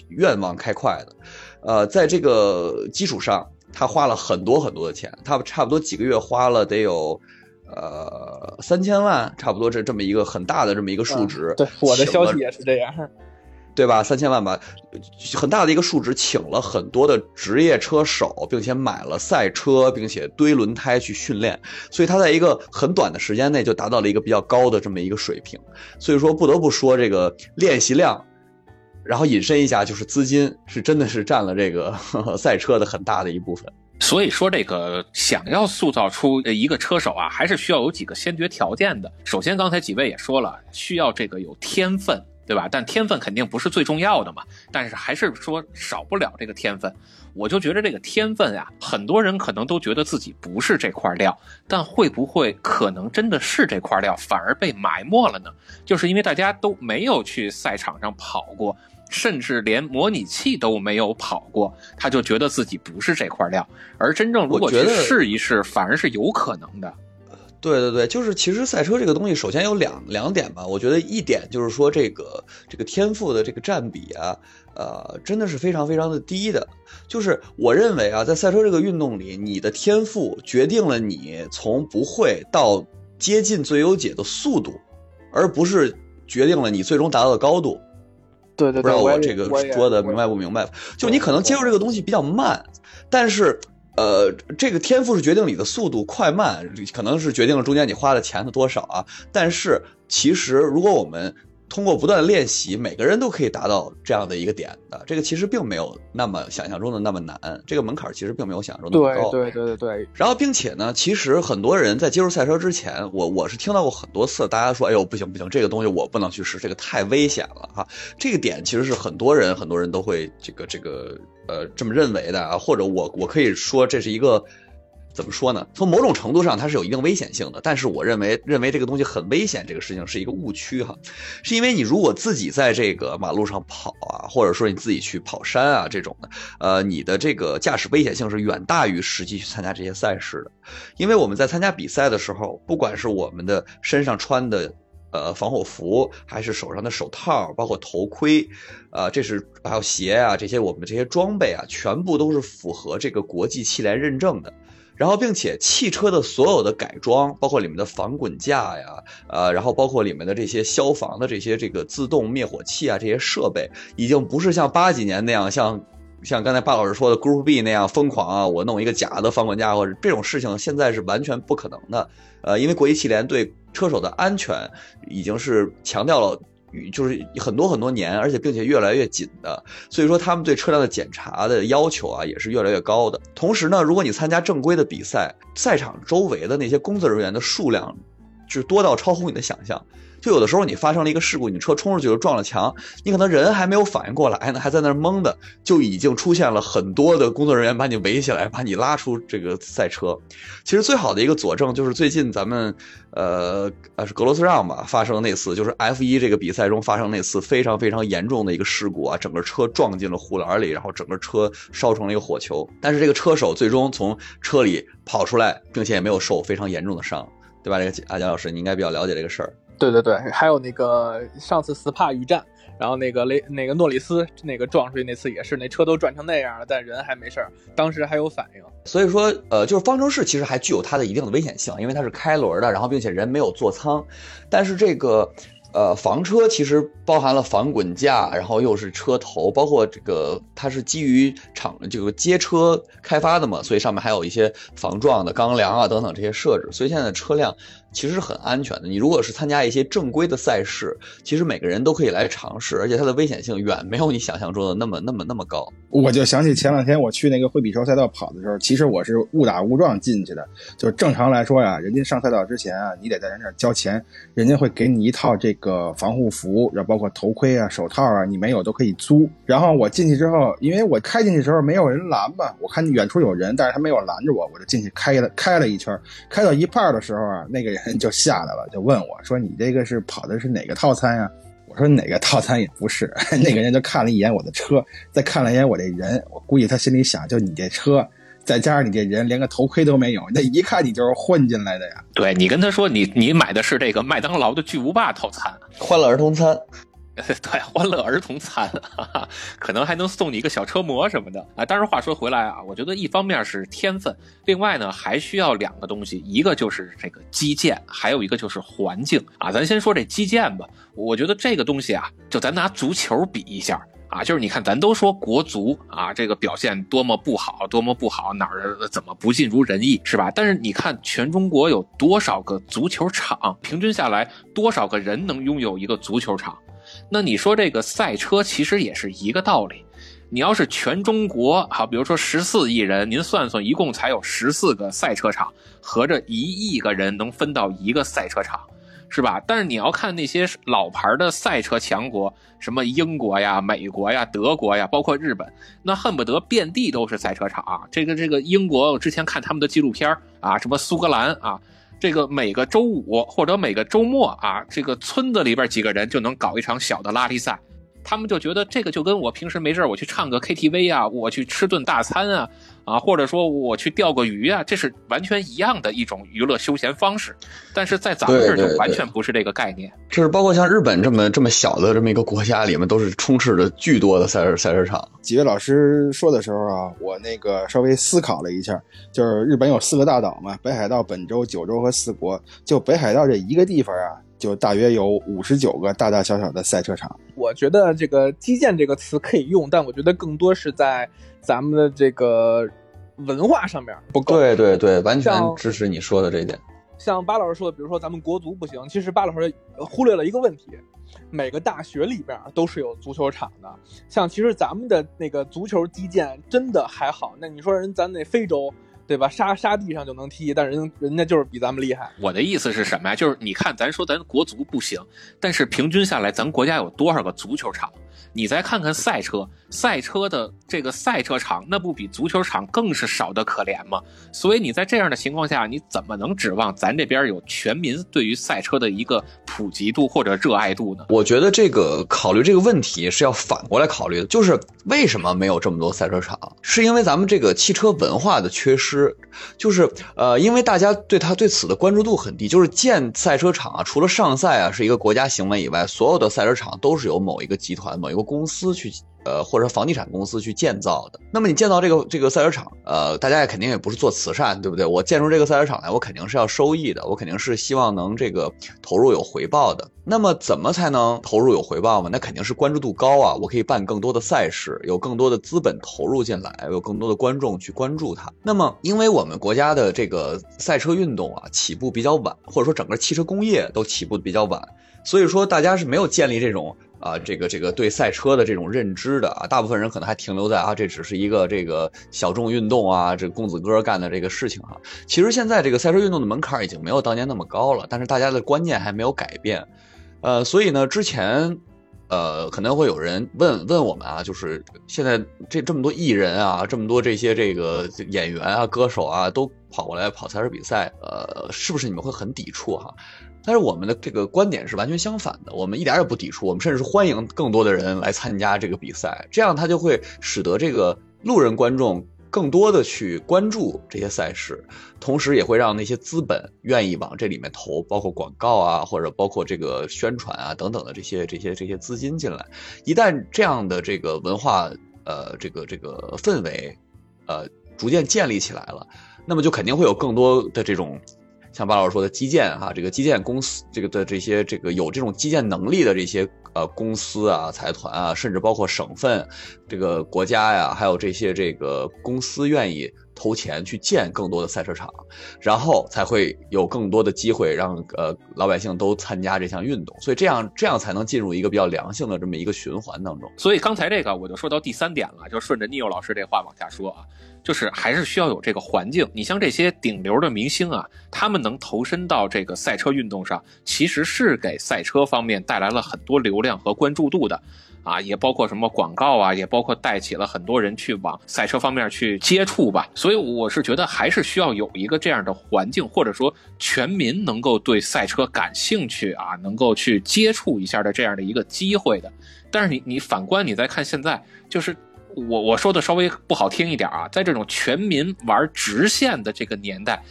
愿望开快的，呃，在这个基础上，他花了很多很多的钱，他差不多几个月花了得有呃三千万，差不多这这么一个很大的这么一个数值。对，我的消息也是这样。对吧？三千万吧，很大的一个数值，请了很多的职业车手，并且买了赛车，并且堆轮胎去训练，所以他在一个很短的时间内就达到了一个比较高的这么一个水平。所以说，不得不说这个练习量，然后引申一下，就是资金是真的是占了这个 赛车的很大的一部分。所以说，这个想要塑造出一个车手啊，还是需要有几个先决条件的。首先，刚才几位也说了，需要这个有天分。对吧？但天分肯定不是最重要的嘛。但是还是说少不了这个天分。我就觉得这个天分呀，很多人可能都觉得自己不是这块料，但会不会可能真的是这块料，反而被埋没了呢？就是因为大家都没有去赛场上跑过，甚至连模拟器都没有跑过，他就觉得自己不是这块料。而真正如果去试一试，反而是有可能的。对对对，就是其实赛车这个东西，首先有两两点吧。我觉得一点就是说，这个这个天赋的这个占比啊，呃，真的是非常非常的低的。就是我认为啊，在赛车这个运动里，你的天赋决定了你从不会到接近最优解的速度，而不是决定了你最终达到的高度。对对对，不知道我这个说的明白不明白？就你可能接受这个东西比较慢，但是。呃，这个天赋是决定你的速度快慢，可能是决定了中间你花的钱的多少啊。但是其实，如果我们通过不断的练习，每个人都可以达到这样的一个点的。这个其实并没有那么想象中的那么难，这个门槛其实并没有想象中那么高。对对对对对。然后，并且呢，其实很多人在接触赛车之前，我我是听到过很多次，大家说：“哎呦，不行不行，这个东西我不能去试，这个太危险了。”哈，这个点其实是很多人很多人都会这个这个。呃，这么认为的啊，或者我我可以说这是一个怎么说呢？从某种程度上，它是有一定危险性的。但是我认为，认为这个东西很危险，这个事情是一个误区哈。是因为你如果自己在这个马路上跑啊，或者说你自己去跑山啊这种的，呃，你的这个驾驶危险性是远大于实际去参加这些赛事的。因为我们在参加比赛的时候，不管是我们的身上穿的。呃，防火服还是手上的手套，包括头盔，啊，这是还有鞋啊，这些我们这些装备啊，全部都是符合这个国际汽联认证的。然后，并且汽车的所有的改装，包括里面的防滚架呀，呃，然后包括里面的这些消防的这些这个自动灭火器啊，这些设备，已经不是像八几年那样，像像刚才巴老师说的 Group B 那样疯狂啊，我弄一个假的防滚架或者这种事情，现在是完全不可能的。呃，因为国际汽联对车手的安全已经是强调了就是很多很多年，而且并且越来越紧的。所以说，他们对车辆的检查的要求啊，也是越来越高的。同时呢，如果你参加正规的比赛，赛场周围的那些工作人员的数量，就是多到超乎你的想象。就有的时候你发生了一个事故，你车冲出去就撞了墙，你可能人还没有反应过来呢，还在那儿懵的，就已经出现了很多的工作人员把你围起来，把你拉出这个赛车。其实最好的一个佐证就是最近咱们呃呃是格罗斯让吧发生那次，就是 F 一这个比赛中发生那次非常非常严重的一个事故啊，整个车撞进了护栏里，然后整个车烧成了一个火球。但是这个车手最终从车里跑出来，并且也没有受非常严重的伤，对吧？这个阿江老师，你应该比较了解这个事儿。对对对，还有那个上次 SPA 雨战，然后那个雷那个诺里斯那个撞出去那次也是，那车都转成那样了，但人还没事儿，当时还有反应。所以说，呃，就是方程式其实还具有它的一定的危险性，因为它是开轮的，然后并且人没有座舱，但是这个。呃，房车其实包含了防滚架，然后又是车头，包括这个它是基于厂这个街车开发的嘛，所以上面还有一些防撞的钢梁啊等等这些设置，所以现在的车辆其实是很安全的。你如果是参加一些正规的赛事，其实每个人都可以来尝试，而且它的危险性远没有你想象中的那么那么那么高。我就想起前两天我去那个惠比寿赛道跑的时候，其实我是误打误撞进去的。就正常来说呀，人家上赛道之前啊，你得在人那交钱，人家会给你一套这个。个防护服，然后包括头盔啊、手套啊，你没有都可以租。然后我进去之后，因为我开进去的时候没有人拦嘛，我看远处有人，但是他没有拦着我，我就进去开了开了一圈。开到一半的时候啊，那个人就下来了，就问我说：“你这个是跑的是哪个套餐呀？”我说：“哪个套餐也不是。”那个人就看了一眼我的车，再看了一眼我这人，我估计他心里想：就你这车。再加上你这人连个头盔都没有，那一看你就是混进来的呀。对你跟他说你你买的是这个麦当劳的巨无霸套餐，欢乐儿童餐，对，欢乐儿童餐 哈哈，可能还能送你一个小车模什么的啊。但是话说回来啊，我觉得一方面是天分，另外呢还需要两个东西，一个就是这个基建，还有一个就是环境啊。咱先说这基建吧，我觉得这个东西啊，就咱拿足球比一下。啊，就是你看，咱都说国足啊，这个表现多么不好，多么不好，哪儿怎么不尽如人意，是吧？但是你看，全中国有多少个足球场？平均下来，多少个人能拥有一个足球场？那你说这个赛车其实也是一个道理。你要是全中国，好，比如说十四亿人，您算算，一共才有十四个赛车场，合着一亿个人能分到一个赛车场。是吧？但是你要看那些老牌的赛车强国，什么英国呀、美国呀、德国呀，包括日本，那恨不得遍地都是赛车场。这个这个英国，我之前看他们的纪录片啊，什么苏格兰啊，这个每个周五或者每个周末啊，这个村子里边几个人就能搞一场小的拉力赛。他们就觉得这个就跟我平时没事我去唱个 KTV 啊，我去吃顿大餐啊，啊，或者说我去钓个鱼啊，这是完全一样的一种娱乐休闲方式。但是在咱们这儿就完全不是这个概念。就是包括像日本这么这么小的这么一个国家里面，都是充斥着巨多的赛车赛车场。几位老师说的时候啊，我那个稍微思考了一下，就是日本有四个大岛嘛，北海道、本州、九州和四国，就北海道这一个地方啊。就大约有五十九个大大小小的赛车场。我觉得这个“基建”这个词可以用，但我觉得更多是在咱们的这个文化上面不够。对对对，完全支持你说的这一点。像巴老师说的，比如说咱们国足不行，其实巴老师忽略了一个问题：每个大学里边都是有足球场的。像其实咱们的那个足球基建真的还好。那你说人咱那非洲？对吧？沙沙地上就能踢，但人人家就是比咱们厉害。我的意思是什么呀？就是你看，咱说咱国足不行，但是平均下来，咱国家有多少个足球场？你再看看赛车，赛车的这个赛车场，那不比足球场更是少得可怜吗？所以你在这样的情况下，你怎么能指望咱这边有全民对于赛车的一个普及度或者热爱度呢？我觉得这个考虑这个问题是要反过来考虑的，就是为什么没有这么多赛车场？是因为咱们这个汽车文化的缺失，就是呃，因为大家对他对此的关注度很低，就是建赛车场啊，除了上赛啊是一个国家行为以外，所有的赛车场都是由某一个集团、某一个。公司去。呃，或者房地产公司去建造的。那么你建造这个这个赛车场，呃，大家也肯定也不是做慈善，对不对？我建出这个赛车场来，我肯定是要收益的，我肯定是希望能这个投入有回报的。那么怎么才能投入有回报嘛？那肯定是关注度高啊！我可以办更多的赛事，有更多的资本投入进来，有更多的观众去关注它。那么，因为我们国家的这个赛车运动啊起步比较晚，或者说整个汽车工业都起步比较晚，所以说大家是没有建立这种。啊，这个这个对赛车的这种认知的啊，大部分人可能还停留在啊，这只是一个这个小众运动啊，这公子哥干的这个事情哈。其实现在这个赛车运动的门槛已经没有当年那么高了，但是大家的观念还没有改变。呃，所以呢，之前呃可能会有人问问我们啊，就是现在这这么多艺人啊，这么多这些这个演员啊、歌手啊，都跑过来跑赛车比赛，呃，是不是你们会很抵触哈？但是我们的这个观点是完全相反的，我们一点也不抵触，我们甚至是欢迎更多的人来参加这个比赛，这样它就会使得这个路人观众更多的去关注这些赛事，同时也会让那些资本愿意往这里面投，包括广告啊，或者包括这个宣传啊等等的这些这些这些资金进来。一旦这样的这个文化呃这个这个氛围呃逐渐建立起来了，那么就肯定会有更多的这种。像巴老师说的基建哈，这个基建公司，这个的这些这个有这种基建能力的这些呃公司啊、财团啊，甚至包括省份、这个国家呀，还有这些这个公司愿意。投钱去建更多的赛车场，然后才会有更多的机会让呃老百姓都参加这项运动，所以这样这样才能进入一个比较良性的这么一个循环当中。所以刚才这个我就说到第三点了，就顺着 Neil 老师这话往下说啊，就是还是需要有这个环境。你像这些顶流的明星啊，他们能投身到这个赛车运动上，其实是给赛车方面带来了很多流量和关注度的。啊，也包括什么广告啊，也包括带起了很多人去往赛车方面去接触吧。所以我是觉得还是需要有一个这样的环境，或者说全民能够对赛车感兴趣啊，能够去接触一下的这样的一个机会的。但是你你反观你再看现在，就是我我说的稍微不好听一点啊，在这种全民玩直线的这个年代。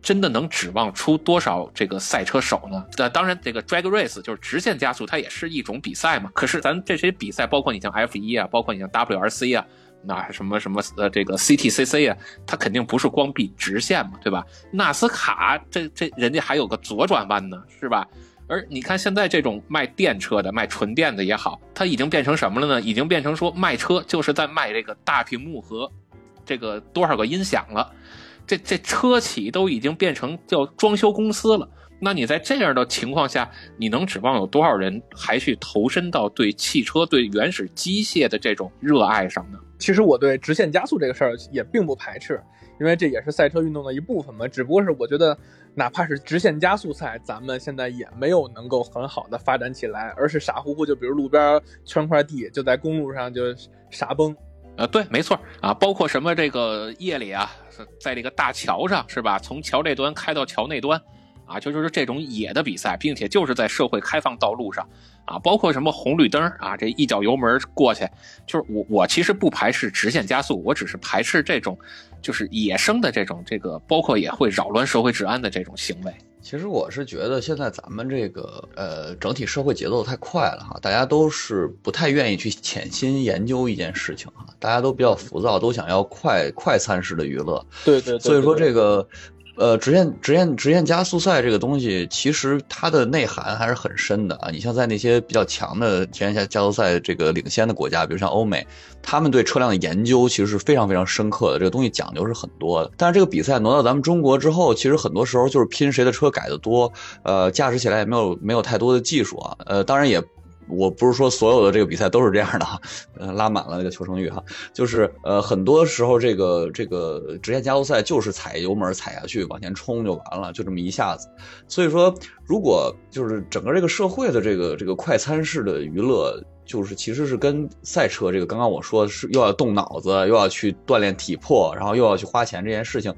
真的能指望出多少这个赛车手呢？那当然，这个 drag race 就是直线加速，它也是一种比赛嘛。可是咱这些比赛，包括你像 F 一啊，包括你像 WRC 啊，那什么什么呃这个 CTCC 啊，它肯定不是光比直线嘛，对吧？纳斯卡这这人家还有个左转弯呢，是吧？而你看现在这种卖电车的、卖纯电的也好，它已经变成什么了呢？已经变成说卖车就是在卖这个大屏幕和这个多少个音响了。这这车企都已经变成叫装修公司了，那你在这样的情况下，你能指望有多少人还去投身到对汽车、对原始机械的这种热爱上呢？其实我对直线加速这个事儿也并不排斥，因为这也是赛车运动的一部分嘛。只不过是我觉得，哪怕是直线加速赛，咱们现在也没有能够很好的发展起来，而是傻乎乎就比如路边圈块地，就在公路上就傻崩。呃，对，没错啊，包括什么这个夜里啊，在这个大桥上是吧？从桥这端开到桥那端，啊，就就是这种野的比赛，并且就是在社会开放道路上，啊，包括什么红绿灯啊，这一脚油门过去，就是我我其实不排斥直线加速，我只是排斥这种就是野生的这种这个，包括也会扰乱社会治安的这种行为。其实我是觉得现在咱们这个呃整体社会节奏太快了哈，大家都是不太愿意去潜心研究一件事情哈，大家都比较浮躁，都想要快快餐式的娱乐。对对。所以说这个。呃，直线直线直线加速赛这个东西，其实它的内涵还是很深的啊。你像在那些比较强的直线加加速赛这个领先的国家，比如像欧美，他们对车辆的研究其实是非常非常深刻的，这个东西讲究是很多的。但是这个比赛挪到咱们中国之后，其实很多时候就是拼谁的车改的多，呃，驾驶起来也没有没有太多的技术啊，呃，当然也。我不是说所有的这个比赛都是这样的哈，呃，拉满了那个求生欲哈，就是呃，很多时候这个这个直线加速赛就是踩油门踩下去往前冲就完了，就这么一下子。所以说，如果就是整个这个社会的这个这个快餐式的娱乐，就是其实是跟赛车这个刚刚我说是又要动脑子，又要去锻炼体魄，然后又要去花钱这件事情，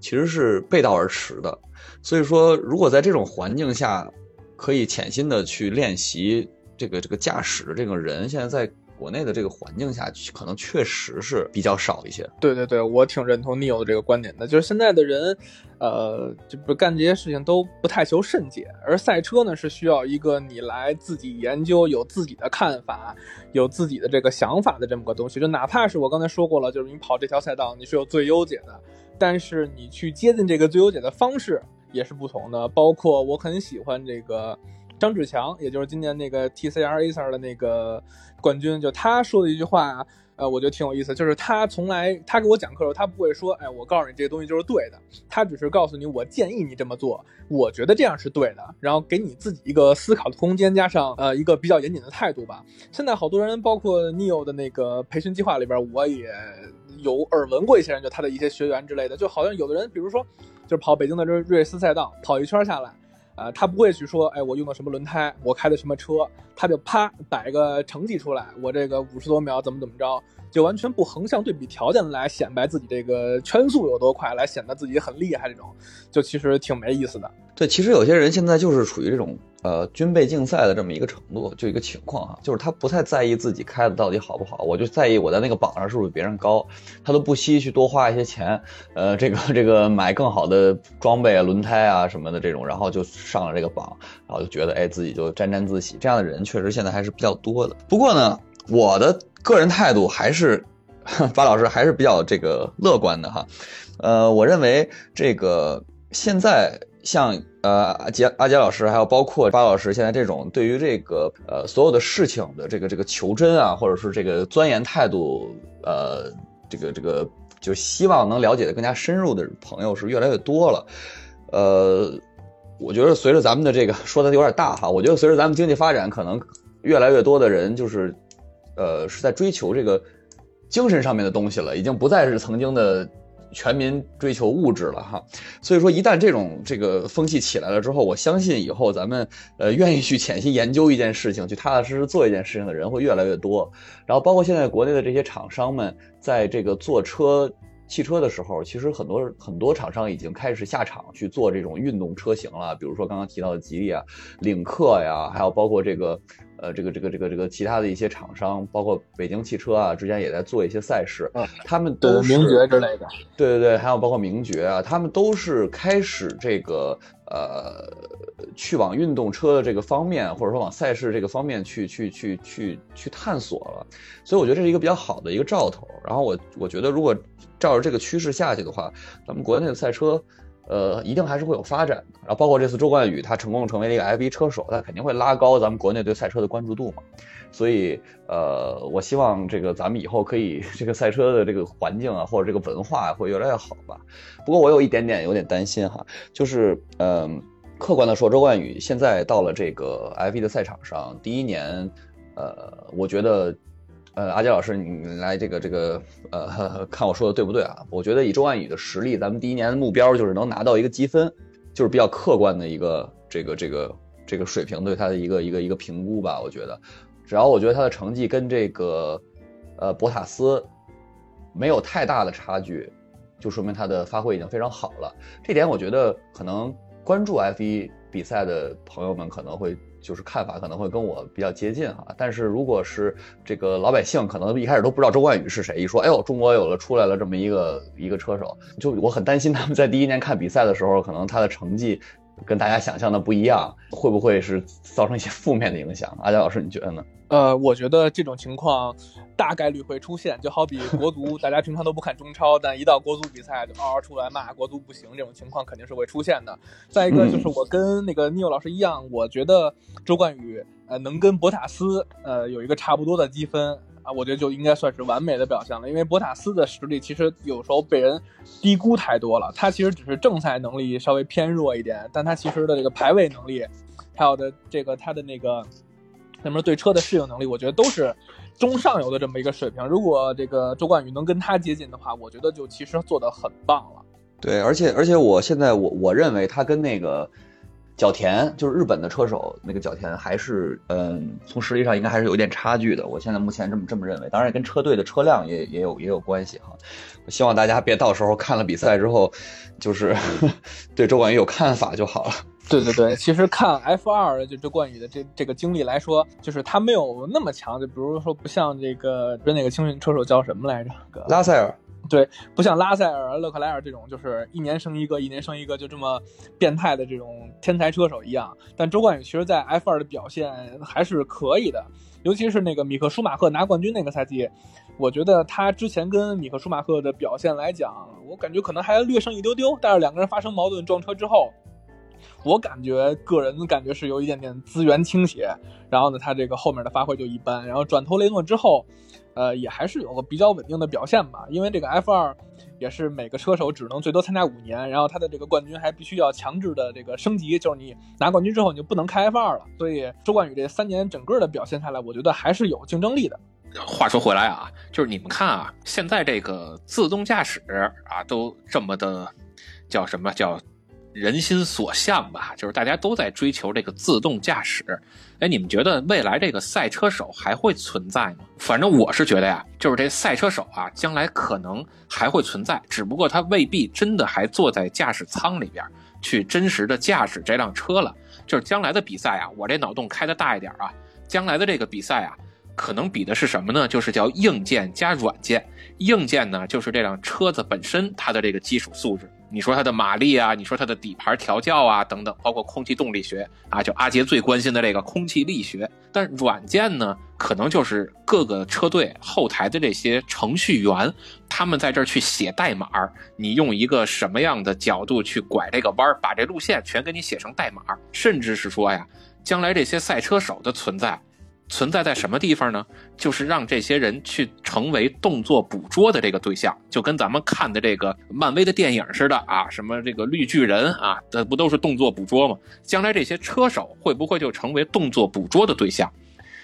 其实是背道而驰的。所以说，如果在这种环境下可以潜心的去练习。这个这个驾驶的这个人，现在在国内的这个环境下，可能确实是比较少一些。对对对，我挺认同 Neo 的这个观点的，就是现在的人，呃，就不干这些事情都不太求甚解，而赛车呢是需要一个你来自己研究，有自己的看法，有自己的这个想法的这么个东西。就哪怕是我刚才说过了，就是你跑这条赛道你是有最优解的，但是你去接近这个最优解的方式也是不同的。包括我很喜欢这个。张志强，也就是今年那个 TCR Acer 的那个冠军，就他说的一句话，呃，我觉得挺有意思，就是他从来他给我讲课的时候，他不会说，哎，我告诉你这个东西就是对的，他只是告诉你，我建议你这么做，我觉得这样是对的，然后给你自己一个思考的空间，加上呃一个比较严谨的态度吧。现在好多人，包括 Neo 的那个培训计划里边，我也有耳闻过一些人，就他的一些学员之类的，就好像有的人，比如说就是跑北京的这瑞思赛道，跑一圈下来。啊，他不会去说，哎，我用的什么轮胎，我开的什么车，他就啪摆个成绩出来，我这个五十多秒怎么怎么着，就完全不横向对比条件来显摆自己这个圈速有多快，来显得自己很厉害，这种就其实挺没意思的。对，其实有些人现在就是处于这种呃军备竞赛的这么一个程度，就一个情况哈，就是他不太在意自己开的到底好不好，我就在意我在那个榜上是不是比别人高，他都不惜去多花一些钱，呃，这个这个买更好的装备啊、轮胎啊什么的这种，然后就上了这个榜，然后就觉得哎自己就沾沾自喜，这样的人确实现在还是比较多的。不过呢，我的个人态度还是，巴老师还是比较这个乐观的哈，呃，我认为这个现在。像呃阿杰阿杰老师，还有包括巴老师，现在这种对于这个呃所有的事情的这个这个求真啊，或者是这个钻研态度，呃，这个这个就希望能了解的更加深入的朋友是越来越多了。呃，我觉得随着咱们的这个说的有点大哈，我觉得随着咱们经济发展，可能越来越多的人就是呃是在追求这个精神上面的东西了，已经不再是曾经的。全民追求物质了哈，所以说一旦这种这个风气起来了之后，我相信以后咱们呃愿意去潜心研究一件事情，去踏踏实实做一件事情的人会越来越多。然后包括现在国内的这些厂商们，在这个做车汽车的时候，其实很多很多厂商已经开始下场去做这种运动车型了，比如说刚刚提到的吉利啊、领克呀，还有包括这个。呃，这个这个这个这个其他的一些厂商，包括北京汽车啊，之前也在做一些赛事，他们都是名爵之类的，对对对，还有包括名爵啊，他们都是开始这个呃，去往运动车的这个方面，或者说往赛事这个方面去去去去去探索了，所以我觉得这是一个比较好的一个兆头。然后我我觉得如果照着这个趋势下去的话，咱们国内的赛车。呃，一定还是会有发展的。然后包括这次周冠宇，他成功成为了一个 F1 车手，他肯定会拉高咱们国内对赛车的关注度嘛。所以，呃，我希望这个咱们以后可以这个赛车的这个环境啊，或者这个文化会越来越好吧。不过我有一点点有点担心哈，就是嗯，客观的说，周冠宇现在到了这个 F1 的赛场上，第一年，呃，我觉得。呃，阿杰老师，你来这个这个，呃，看我说的对不对啊？我觉得以周冠宇的实力，咱们第一年的目标就是能拿到一个积分，就是比较客观的一个这个这个这个水平对他的一个一个一个评估吧。我觉得，只要我觉得他的成绩跟这个呃博塔斯没有太大的差距，就说明他的发挥已经非常好了。这点我觉得可能关注 F1 比赛的朋友们可能会。就是看法可能会跟我比较接近哈，但是如果是这个老百姓，可能一开始都不知道周冠宇是谁，一说哎呦中国有了出来了这么一个一个车手，就我很担心他们在第一年看比赛的时候，可能他的成绩跟大家想象的不一样，会不会是造成一些负面的影响？阿佳老师你觉得呢？呃，我觉得这种情况大概率会出现，就好比国足，大家平常都不看中超，但一到国足比赛就嗷嗷出来骂国足不行，这种情况肯定是会出现的。再一个就是我跟那个尼欧老师一样，我觉得周冠宇呃能跟博塔斯呃有一个差不多的积分啊，我觉得就应该算是完美的表现了。因为博塔斯的实力其实有时候被人低估太多了，他其实只是正赛能力稍微偏弱一点，但他其实的这个排位能力，还有的这个他的那个。那么对车的适应能力，我觉得都是中上游的这么一个水平。如果这个周冠宇能跟他接近的话，我觉得就其实做的很棒了。对，而且而且我现在我我认为他跟那个角田，就是日本的车手那个角田，还是嗯，从实力上应该还是有一点差距的。我现在目前这么这么认为，当然跟车队的车辆也也有也有关系哈。我希望大家别到时候看了比赛之后，就是 对周冠宇有看法就好了。对对对，其实看 F 二就周冠宇的这这个经历来说，就是他没有那么强，就比如说不像这个不是那个青训车手叫什么来着？拉塞尔。对，不像拉塞尔、勒克莱尔这种，就是一年生一个，一年生一个，就这么变态的这种天才车手一样。但周冠宇其实，在 F 二的表现还是可以的，尤其是那个米克舒马赫拿冠军那个赛季，我觉得他之前跟米克舒马赫的表现来讲，我感觉可能还略胜一丢丢。但是两个人发生矛盾撞车之后。我感觉个人感觉是有一点点资源倾斜，然后呢，他这个后面的发挥就一般，然后转投雷诺之后，呃，也还是有个比较稳定的表现吧。因为这个 F 二也是每个车手只能最多参加五年，然后他的这个冠军还必须要强制的这个升级，就是你拿冠军之后你就不能开 F 二了。所以周冠宇这三年整个的表现下来，我觉得还是有竞争力的。话说回来啊，就是你们看啊，现在这个自动驾驶啊，都这么的叫什么叫？人心所向吧，就是大家都在追求这个自动驾驶。哎，你们觉得未来这个赛车手还会存在吗？反正我是觉得呀，就是这赛车手啊，将来可能还会存在，只不过他未必真的还坐在驾驶舱里边去真实的驾驶这辆车了。就是将来的比赛啊，我这脑洞开的大一点啊，将来的这个比赛啊，可能比的是什么呢？就是叫硬件加软件。硬件呢，就是这辆车子本身它的这个基础素质。你说它的马力啊，你说它的底盘调教啊，等等，包括空气动力学啊，就阿杰最关心的这个空气力学。但软件呢，可能就是各个车队后台的这些程序员，他们在这儿去写代码，你用一个什么样的角度去拐这个弯儿，把这路线全给你写成代码，甚至是说呀，将来这些赛车手的存在。存在在什么地方呢？就是让这些人去成为动作捕捉的这个对象，就跟咱们看的这个漫威的电影似的啊，什么这个绿巨人啊，这不都是动作捕捉吗？将来这些车手会不会就成为动作捕捉的对象？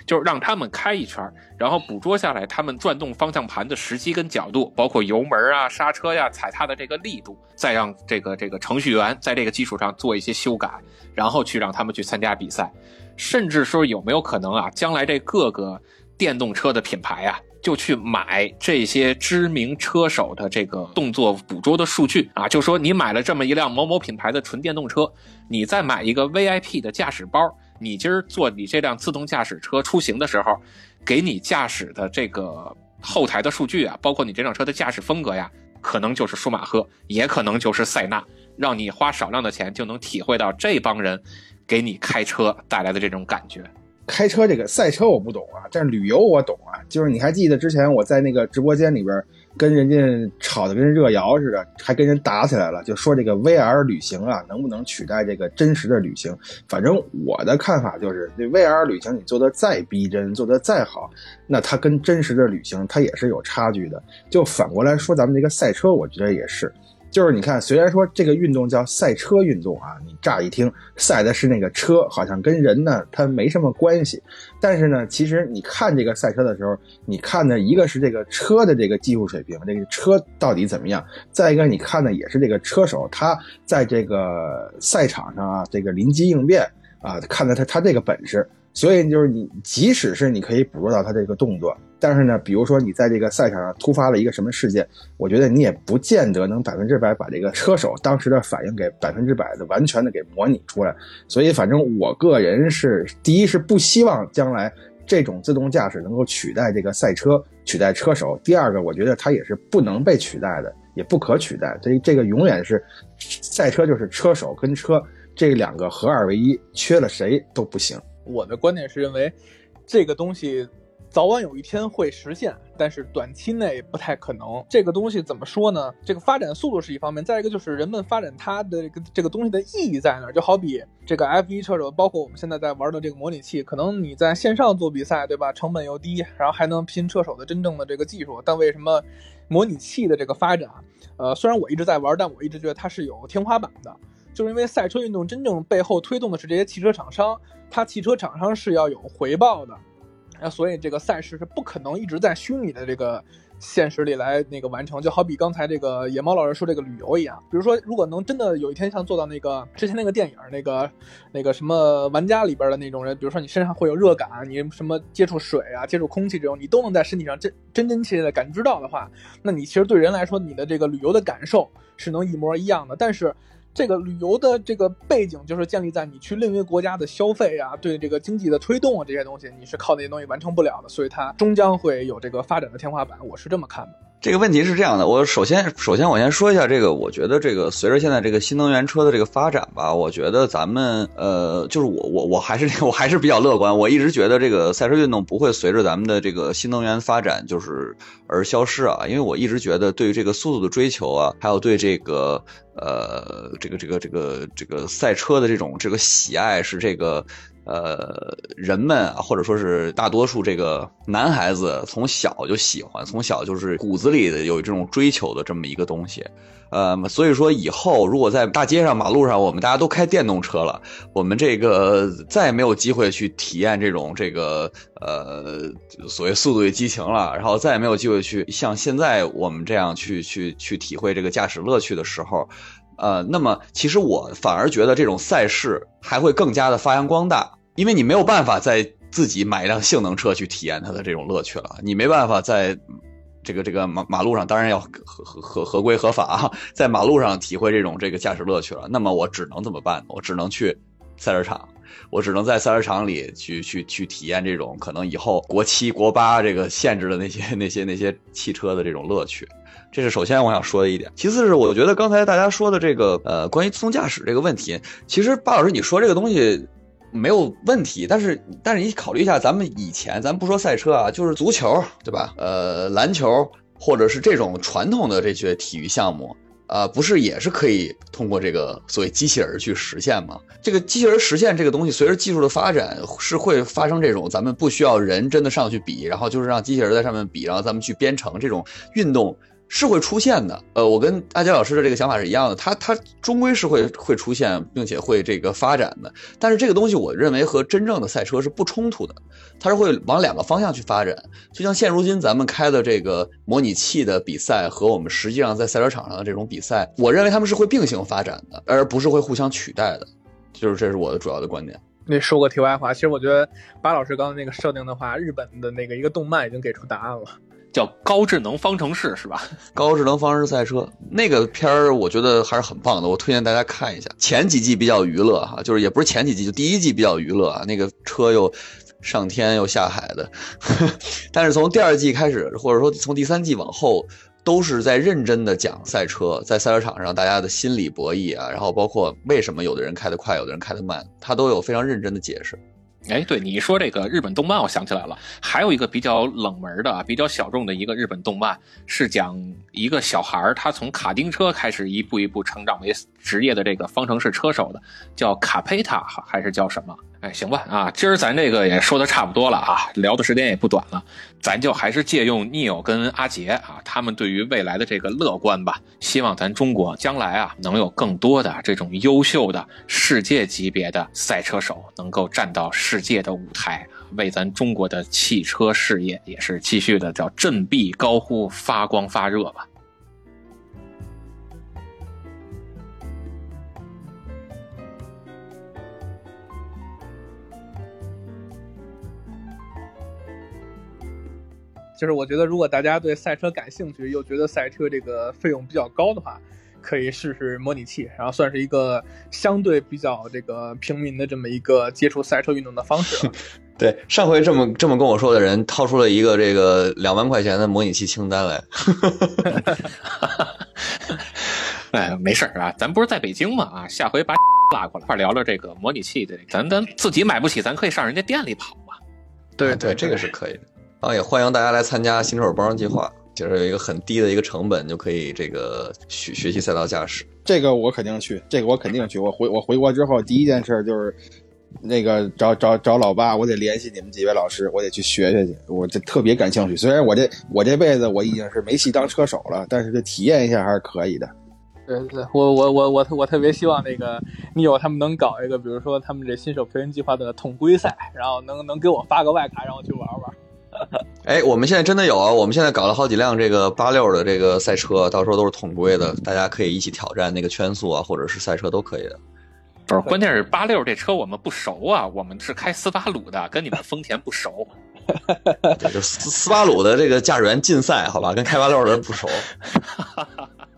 就是让他们开一圈，然后捕捉下来他们转动方向盘的时机跟角度，包括油门啊、刹车呀、踩踏的这个力度，再让这个这个程序员在这个基础上做一些修改，然后去让他们去参加比赛。甚至说有没有可能啊？将来这各个电动车的品牌啊，就去买这些知名车手的这个动作捕捉的数据啊，就说你买了这么一辆某某品牌的纯电动车，你再买一个 VIP 的驾驶包，你今儿坐你这辆自动驾驶车出行的时候，给你驾驶的这个后台的数据啊，包括你这辆车的驾驶风格呀，可能就是舒马赫，也可能就是塞纳，让你花少量的钱就能体会到这帮人。给你开车带来的这种感觉，开车这个赛车我不懂啊，但是旅游我懂啊。就是你还记得之前我在那个直播间里边跟人家吵得跟热窑似的，还跟人打起来了，就说这个 VR 旅行啊能不能取代这个真实的旅行？反正我的看法就是，这 VR 旅行你做的再逼真，做的再好，那它跟真实的旅行它也是有差距的。就反过来说，咱们这个赛车，我觉得也是。就是你看，虽然说这个运动叫赛车运动啊，你乍一听赛的是那个车，好像跟人呢它没什么关系。但是呢，其实你看这个赛车的时候，你看的一个是这个车的这个技术水平，这个车到底怎么样；再一个，你看的也是这个车手他在这个赛场上啊，这个临机应变啊，看的他他这个本事。所以就是你，即使是你可以捕捉到他这个动作，但是呢，比如说你在这个赛场上突发了一个什么事件，我觉得你也不见得能百分之百把这个车手当时的反应给百分之百的完全的给模拟出来。所以，反正我个人是第一是不希望将来这种自动驾驶能够取代这个赛车，取代车手；第二个，我觉得它也是不能被取代的，也不可取代。这这个永远是赛车就是车手跟车这两个合二为一，缺了谁都不行。我的观点是认为，这个东西早晚有一天会实现，但是短期内不太可能。这个东西怎么说呢？这个发展速度是一方面，再一个就是人们发展它的这个这个东西的意义在哪？就好比这个 F1 车手，包括我们现在在玩的这个模拟器，可能你在线上做比赛，对吧？成本又低，然后还能拼车手的真正的这个技术。但为什么模拟器的这个发展，呃，虽然我一直在玩，但我一直觉得它是有天花板的。就是因为赛车运动真正背后推动的是这些汽车厂商，它汽车厂商是要有回报的，啊，所以这个赛事是不可能一直在虚拟的这个现实里来那个完成。就好比刚才这个野猫老师说这个旅游一样，比如说如果能真的有一天像做到那个之前那个电影那个那个什么玩家里边的那种人，比如说你身上会有热感，你什么接触水啊、接触空气这种，你都能在身体上真真真切切的感知到的话，那你其实对人来说，你的这个旅游的感受是能一模一样的。但是这个旅游的这个背景就是建立在你去另一个国家的消费啊，对这个经济的推动啊这些东西，你是靠那些东西完成不了的，所以它终将会有这个发展的天花板，我是这么看的。这个问题是这样的，我首先首先我先说一下这个，我觉得这个随着现在这个新能源车的这个发展吧，我觉得咱们呃，就是我我我还是 我还是比较乐观，我一直觉得这个赛车运动不会随着咱们的这个新能源发展就是而消失啊，因为我一直觉得对于这个速度的追求啊，还有对这个呃这个这个这个这个赛车的这种这个喜爱是这个。呃，人们啊，或者说是大多数这个男孩子从小就喜欢，从小就是骨子里的有这种追求的这么一个东西，呃，所以说以后如果在大街上、马路上，我们大家都开电动车了，我们这个再也没有机会去体验这种这个呃所谓速度与激情了，然后再也没有机会去像现在我们这样去去去体会这个驾驶乐趣的时候。呃，那么其实我反而觉得这种赛事还会更加的发扬光大。因为你没有办法在自己买一辆性能车去体验它的这种乐趣了，你没办法在这个这个马马路上，当然要合合合合规合法，在马路上体会这种这个驾驶乐趣了。那么我只能怎么办？我只能去赛车场，我只能在赛车场里去去去体验这种可能以后国七国八这个限制的那些那些那些汽车的这种乐趣。这是首先我想说的一点。其次是我觉得刚才大家说的这个呃关于自动驾驶这个问题，其实巴老师你说这个东西。没有问题，但是但是你考虑一下，咱们以前咱不说赛车啊，就是足球，对吧？呃，篮球或者是这种传统的这些体育项目，啊，不是也是可以通过这个所谓机器人去实现吗？这个机器人实现这个东西，随着技术的发展，是会发生这种咱们不需要人真的上去比，然后就是让机器人在上面比，然后咱们去编程这种运动。是会出现的，呃，我跟阿杰老师的这个想法是一样的，它它终归是会会出现，并且会这个发展的。但是这个东西，我认为和真正的赛车是不冲突的，它是会往两个方向去发展。就像现如今咱们开的这个模拟器的比赛和我们实际上在赛车场上的这种比赛，我认为他们是会并行发展的，而不是会互相取代的。就是这是我的主要的观点。那说个题外话，其实我觉得巴老师刚刚那个设定的话，日本的那个一个动漫已经给出答案了。叫高智能方程式是吧？高智能方程式赛车那个片儿，我觉得还是很棒的，我推荐大家看一下。前几季比较娱乐哈，就是也不是前几季，就第一季比较娱乐啊。那个车又上天又下海的，但是从第二季开始，或者说从第三季往后，都是在认真的讲赛车，在赛车场上大家的心理博弈啊，然后包括为什么有的人开得快，有的人开得慢，他都有非常认真的解释。哎，对你说这个日本动漫，我想起来了，还有一个比较冷门的、比较小众的一个日本动漫，是讲一个小孩儿，他从卡丁车开始一步一步成长为职业的这个方程式车手的，叫卡佩塔还是叫什么？哎，行吧，啊，今儿咱这个也说的差不多了啊，聊的时间也不短了，咱就还是借用 Neil 跟阿杰啊，他们对于未来的这个乐观吧，希望咱中国将来啊，能有更多的这种优秀的世界级别的赛车手能够站到世界的舞台，为咱中国的汽车事业也是继续的叫振臂高呼、发光发热吧。就是我觉得，如果大家对赛车感兴趣，又觉得赛车这个费用比较高的话，可以试试模拟器，然后算是一个相对比较这个平民的这么一个接触赛车运动的方式。对，上回这么这么跟我说的人，掏出了一个这个两万块钱的模拟器清单来。哎，没事儿啊，咱不是在北京嘛啊，下回把拉过来，一块聊聊这个模拟器的，咱咱自己买不起，咱可以上人家店里跑嘛。对对，这个是可以的。啊，也欢迎大家来参加新手包装计划，就是有一个很低的一个成本就可以这个学学习赛道驾驶。这个我肯定去，这个我肯定去。我回我回国之后第一件事就是那个找找找老爸，我得联系你们几位老师，我得去学学去。我这特别感兴趣。虽然我这我这辈子我已经是没戏当车手了，但是这体验一下还是可以的。对对，我我我我我特别希望那个你有他们能搞一个，比如说他们这新手培训计划的统规赛，然后能能给我发个外卡，让我去玩玩。哎，我们现在真的有啊！我们现在搞了好几辆这个八六的这个赛车，到时候都是统规的，大家可以一起挑战那个圈速啊，或者是赛车都可以的。不是，关键是八六这车我们不熟啊，我们是开斯巴鲁的，跟你们丰田不熟。就斯斯巴鲁的这个驾驶员竞赛，好吧，跟开八六的人不熟。